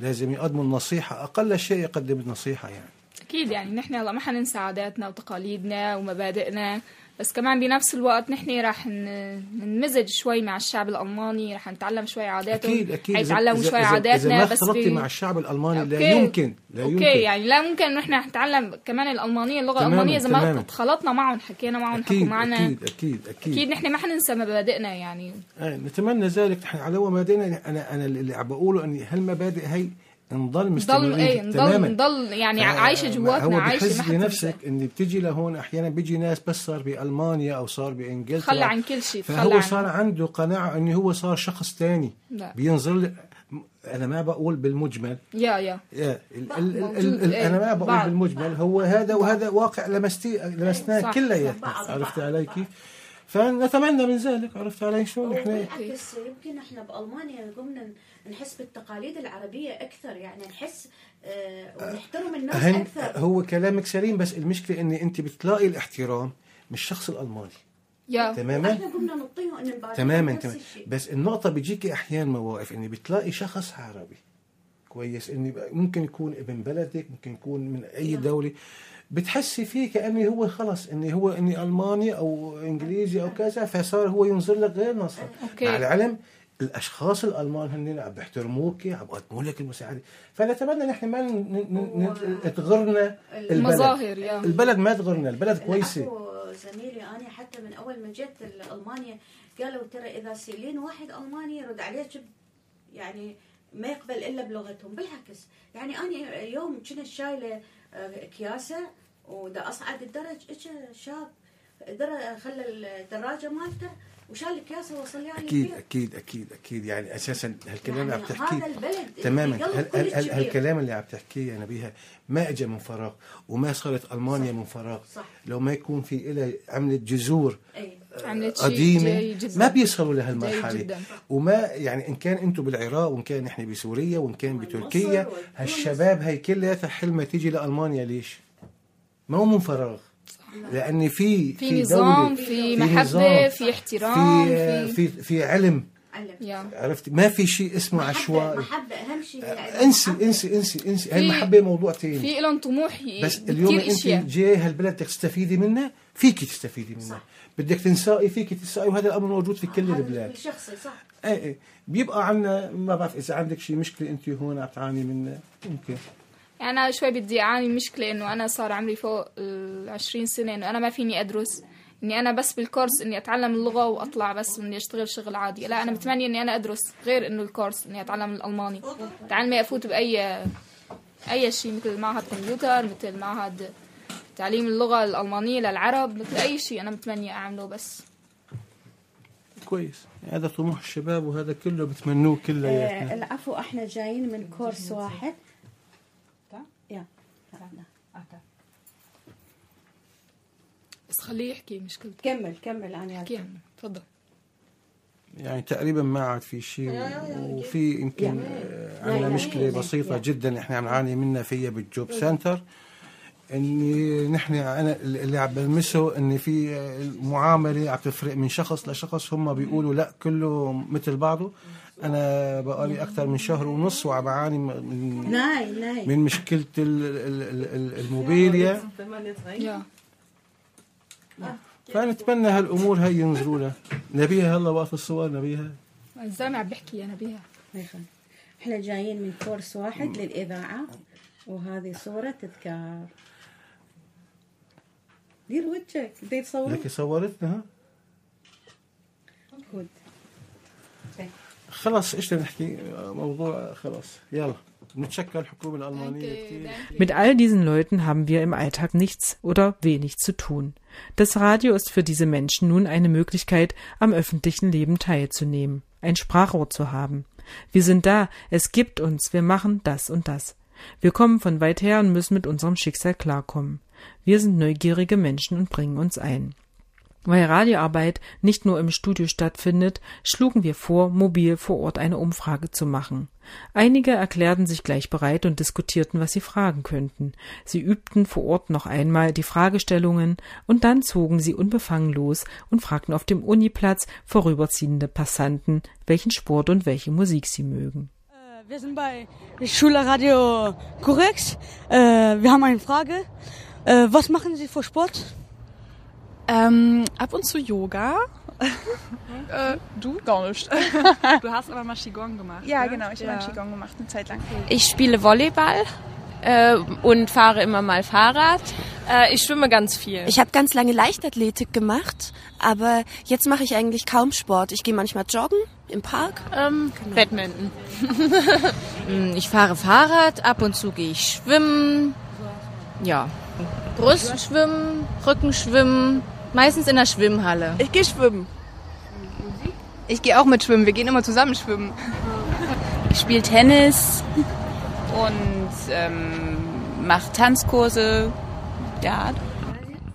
لازم يقدموا النصيحة أقل شيء يقدم النصيحة يعني. أكيد يعني نحن هلا ما حننسى عاداتنا وتقاليدنا ومبادئنا. بس كمان بنفس الوقت نحن راح ننمزج شوي مع الشعب الألماني راح نتعلم شوي عاداتهم. أكيد أكيد. حيتعلموا شوي عاداتنا إذا ما بس اختلطتي مع الشعب الألماني لا يمكن لا أوكي. يمكن. يعني لا ممكن انه إحنا نتعلم كمان الألمانية اللغة تماماً، الألمانية إذا ما. تخلطنا معهم حكينا معهم حكوا معنا. أكيد أكيد أكيد, أكيد نحن ما حننسى مبادئنا يعني. آه نتمنى ذلك. نحن على مبادئنا أنا أنا اللي عم بقوله إني هالمبادئ هي نضل نضل مستمرين إيه تماما. نضل نضل يعني عايشة جواتنا عايشة ما بحس حتنسى بنفسك ان بتجي لهون أحيانا بيجي ناس بس صار بألمانيا أو صار بإنجلترا. تخلى عن كل شيء تخلى فهو عن صار عنده قناعة إنه هو صار شخص تاني. لا. بينظر لي أنا ما بقول بالمجمل. يا يا. يا ال ال ال ال ال إيه، أنا ما بقول بعض. بالمجمل. هو هذا وهذا واقع لمستي لمسناه صح، كلياتنا عرفت علي كيف؟ فنتمنى من ذلك. عرفت علي شو نحن بالعكس يمكن إحنا بألمانيا قمنا نحس بالتقاليد العربية أكثر يعني نحس آه، ونحترم الناس أكثر. هو كلامك سليم بس المشكلة ان أنت بتلاقي الاحترام من الشخص الألماني. يا. تماما؟ إحنا قمنا ان تماما تماما. بس النقطة بيجيكي أحيانا مواقف إني بتلاقي شخص عربي كويس إني بقى- ممكن يكون ابن بلدك ممكن يكون من أي دولة بتحسي فيه كأني هو خلص إني هو إني ألماني أو إنجليزي أو كذا فصار هو ينظر لك غير نظره أوكي. مع العلم الأشخاص الألمان هن عم بيحترموك عم بيقدموا لك المساعدة. فنتمنى نحن ما تغرنا البلد. المظاهر، يا. البلد ما تغرنا البلد كويسة. زميلي أنا حتى من أول ما جيت المانيا قالوا ترى إذا سئلين واحد ألماني يرد عليك يعني ما يقبل إلا بلغتهم. بالعكس يعني أنا يوم كنت شايلة آه، اكياسه ودا أصعد الدرج اجى شاب خلى الدراجة مالته وشال الاكياسه وصل لي أكيد البيت. أكيد أكيد أكيد يعني أساسا هالكلام اللي يعني عم تحكيه هذا البلد تماما اللي. هالكلام اللي عم تحكيه يا نبيها ما اجى من فراغ وما صارت ألمانيا من فراغ صح. لو ما يكون في لها عملت جذور شيء قديمة ما بيصلوا لهالمرحلة. وما يعني إن كان أنتم بالعراق وإن كان نحن بسوريا وإن كان بتركيا هالشباب هي كلها حلمها تيجي لألمانيا ليش؟ ما هو من فراغ لأن في في نظام في محبه نظام، في احترام في في في في علم. عرفت؟ ما في شيء اسمه عشوائي. محبة أهم شيء انسي انسي انسي انسي. هاي في- المحبة موضوع ثاني في لهم طموح بس اليوم أنت جاي هالبلد بدك تستفيدي منها فيك تستفيدي منها. بدك تنسائي فيك تنسائي وهذا الأمر موجود في كل البلاد. شخصي صح. إيه إيه. بيبقى عنا ما بعرف إذا عندك شيء مشكلة أنت هون عم تعاني منها ممكن. يعني أنا شوي بدي أعاني مشكلة إنه أنا صار عمري فوق العشرين سنة إنه أنا ما فيني أدرس إني أنا بس بالكورس إني أتعلم اللغة وأطلع بس إني أشتغل شغل عادي. لا أنا متمنية إني أنا أدرس غير إنه الكورس إني أتعلم الألماني. تعلمي أفوت بأي أي شيء مثل معهد كمبيوتر مثل معهد تعليم اللغة الألمانية للعرب مثل أي شيء أنا متمنية أعمله بس. كويس. يعني هذا طموح الشباب وهذا كله بتمنوه كلياتنا آه، العفو إحنا جايين من كورس. واحد. بس خليه يحكي مشكلته. كمل كمل أنا احكي تفضل. يعني تقريبا ما عاد في شيء وفي يمكن عندنا مشكلة بسيطة جدا. إحنا عم نعاني منها فيها بالجوب سنتر. إني نحن أنا اللي عم بلمسه ان في المعامله عم تفرق من شخص لشخص. هم بيقولوا لا كله مثل بعضه. أنا بقالي أكثر من شهر ونص وعم بعاني من ناي ناي من مشكلة ال- ال- ال- ال- الموبيليا. يا. فنتمنى هالأمور هي ينظروا لها نبيها هلا وقت الصور نبيها. الزلمة عم بحكي أنا بيها إحنا جايين من كورس واحد للإذاعة وهذه صورة تذكار. دير وجهك بدي تصور لك صورتنا ها؟ خلاص إيش بدنا نحكي؟ موضوع خلاص يلا. Mit all diesen Leuten haben wir im Alltag nichts oder wenig zu tun. Das Radio ist für diese Menschen nun eine Möglichkeit, am öffentlichen Leben teilzunehmen, ein Sprachrohr zu haben. Wir sind da, es gibt uns, wir machen das und das. Wir kommen von weit her und müssen mit unserem Schicksal klarkommen. Wir sind neugierige Menschen und bringen uns ein. Weil Radioarbeit nicht nur im Studio stattfindet, schlugen wir vor, mobil vor Ort eine Umfrage zu machen. Einige erklärten sich gleich bereit und diskutierten, was sie fragen könnten. Sie übten vor Ort noch einmal die Fragestellungen und dann zogen sie unbefangen los und fragten auf dem Uniplatz vorüberziehende Passanten, welchen Sport und welche Musik sie mögen. Wir sind bei Schule Radio Kurex. Äh, wir haben eine Frage. Äh, was machen Sie für Sport? Ähm, ab und zu Yoga. äh, du? Gar nicht. du hast aber mal Qigong gemacht. Ja, ne? genau. Ich habe Qigong gemacht, eine Zeit lang. Ich spiele Volleyball äh, und fahre immer mal Fahrrad. Äh, ich schwimme ganz viel. Ich habe ganz lange Leichtathletik gemacht, aber jetzt mache ich eigentlich kaum Sport. Ich gehe manchmal joggen im Park. Ähm, Badminton. Mm, ich fahre Fahrrad, ab und zu gehe ich schwimmen. Ja. Brustschwimmen, Rückenschwimmen, meistens in der Schwimmhalle. Ich gehe schwimmen. Ich gehe auch mit schwimmen. Wir gehen immer zusammen schwimmen. Ich spiele Tennis und ähm, mache Tanzkurse. Ja.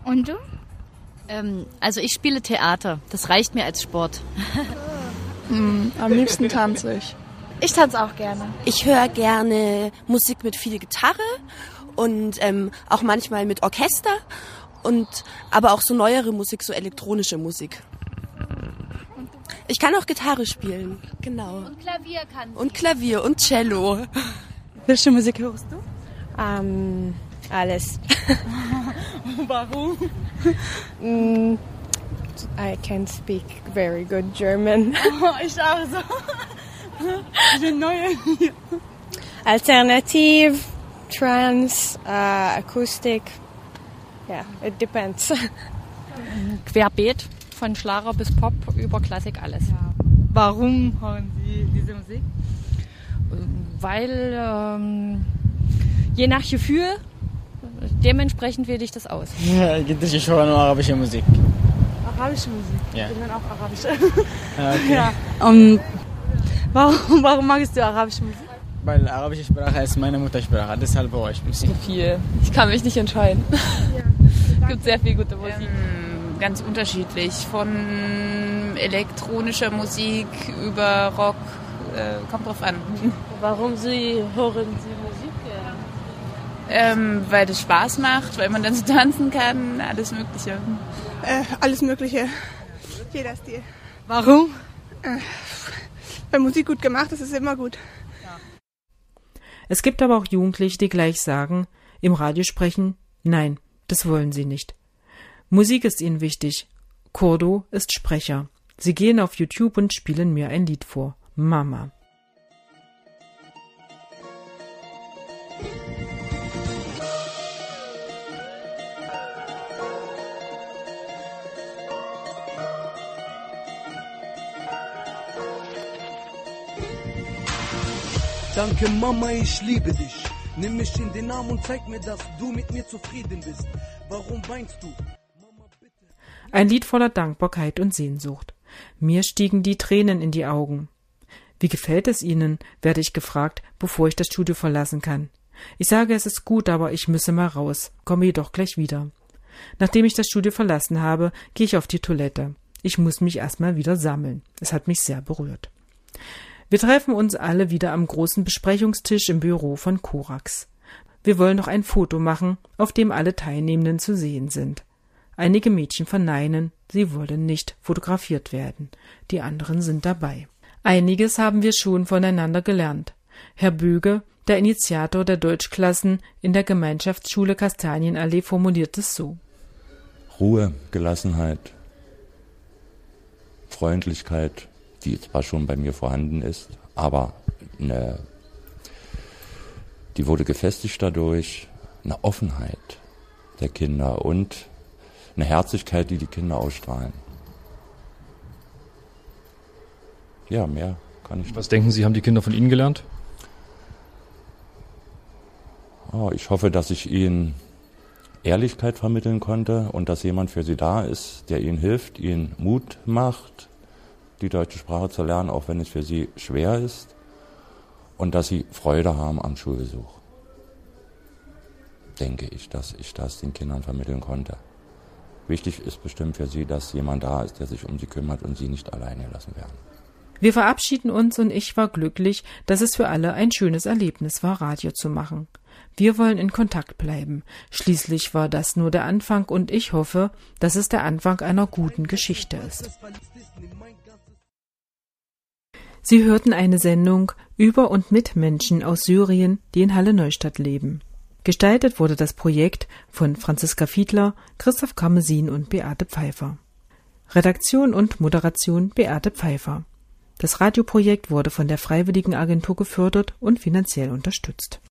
Und du? Ähm, also ich spiele Theater. Das reicht mir als Sport. Hm, am liebsten tanze ich. Ich tanze auch gerne. Ich höre gerne Musik mit viel Gitarre und ähm, auch manchmal mit Orchester und aber auch so neuere Musik, so elektronische Musik. Ich kann auch Gitarre spielen, genau. Und Klavier kann Und Klavier und Cello. Welche Musik hörst du? Ähm, alles. Warum? Mm, I can speak very good German. Oh, ich auch so. Ich bin neu hier. Alternativ, Trance, uh, Akustik. Ja, yeah, it depends. Querbeet, von Schlager bis Pop über Klassik alles. Ja. Warum hören Sie diese Musik? Ähm, weil ähm, je nach Gefühl, dementsprechend wähle ich das aus. Ich höre nur arabische Musik. Arabische Musik? Ja. Ich bin auch arabische. Ah, okay. Ja. Um, warum, warum magst du arabische Musik? Weil arabische Sprache ist meine Muttersprache, deshalb höre ich Musik. Zu viel. Ich kann mich nicht entscheiden. Ja es gibt sehr viel gute Musik. Ähm, ganz unterschiedlich. Von elektronischer Musik über Rock, äh, kommt drauf an. Warum Sie hören Sie Musik? Ähm, weil das Spaß macht, weil man dann so tanzen kann, alles Mögliche. Äh, alles Mögliche. Jeder Stil. Warum? Äh, weil Musik gut gemacht ist, ist immer gut. Es gibt aber auch Jugendliche, die gleich sagen, im Radio sprechen, nein, das wollen sie nicht. Musik ist ihnen wichtig. Kurdo ist Sprecher. Sie gehen auf YouTube und spielen mir ein Lied vor. Mama. Danke Mama, ich liebe dich. Nimm mich in den Arm und zeig mir, dass du mit mir zufrieden bist. Warum weinst du? Ein Lied voller Dankbarkeit und Sehnsucht. Mir stiegen die Tränen in die Augen. Wie gefällt es Ihnen? werde ich gefragt, bevor ich das Studio verlassen kann. Ich sage, es ist gut, aber ich müsse mal raus, komme jedoch gleich wieder. Nachdem ich das Studio verlassen habe, gehe ich auf die Toilette. Ich muss mich erstmal wieder sammeln. Es hat mich sehr berührt. Wir treffen uns alle wieder am großen Besprechungstisch im Büro von Korax. Wir wollen noch ein Foto machen, auf dem alle Teilnehmenden zu sehen sind. Einige Mädchen verneinen, sie wollen nicht fotografiert werden. Die anderen sind dabei. Einiges haben wir schon voneinander gelernt. Herr Böge, der Initiator der Deutschklassen in der Gemeinschaftsschule Kastanienallee, formuliert es so. Ruhe, Gelassenheit, Freundlichkeit, die zwar schon bei mir vorhanden ist, aber eine, die wurde gefestigt dadurch, eine Offenheit der Kinder und eine Herzlichkeit, die die Kinder ausstrahlen. Ja, mehr kann ich. Was denken Sie, haben die Kinder von Ihnen gelernt? Oh, ich hoffe, dass ich ihnen Ehrlichkeit vermitteln konnte und dass jemand für sie da ist, der ihnen hilft, ihnen Mut macht, die deutsche Sprache zu lernen, auch wenn es für sie schwer ist, und dass sie Freude haben am Schulbesuch. Denke ich, dass ich das den Kindern vermitteln konnte. Wichtig ist bestimmt für sie, dass jemand da ist, der sich um sie kümmert und sie nicht alleine lassen werden. Wir verabschieden uns und ich war glücklich, dass es für alle ein schönes Erlebnis war, Radio zu machen. Wir wollen in Kontakt bleiben. Schließlich war das nur der Anfang und ich hoffe, dass es der Anfang einer guten Geschichte ist. Sie hörten eine Sendung über und mit Menschen aus Syrien, die in Halle Neustadt leben. Gestaltet wurde das Projekt von Franziska Fiedler, Christoph Karmesin und Beate Pfeiffer. Redaktion und Moderation Beate Pfeiffer. Das Radioprojekt wurde von der Freiwilligen Agentur gefördert und finanziell unterstützt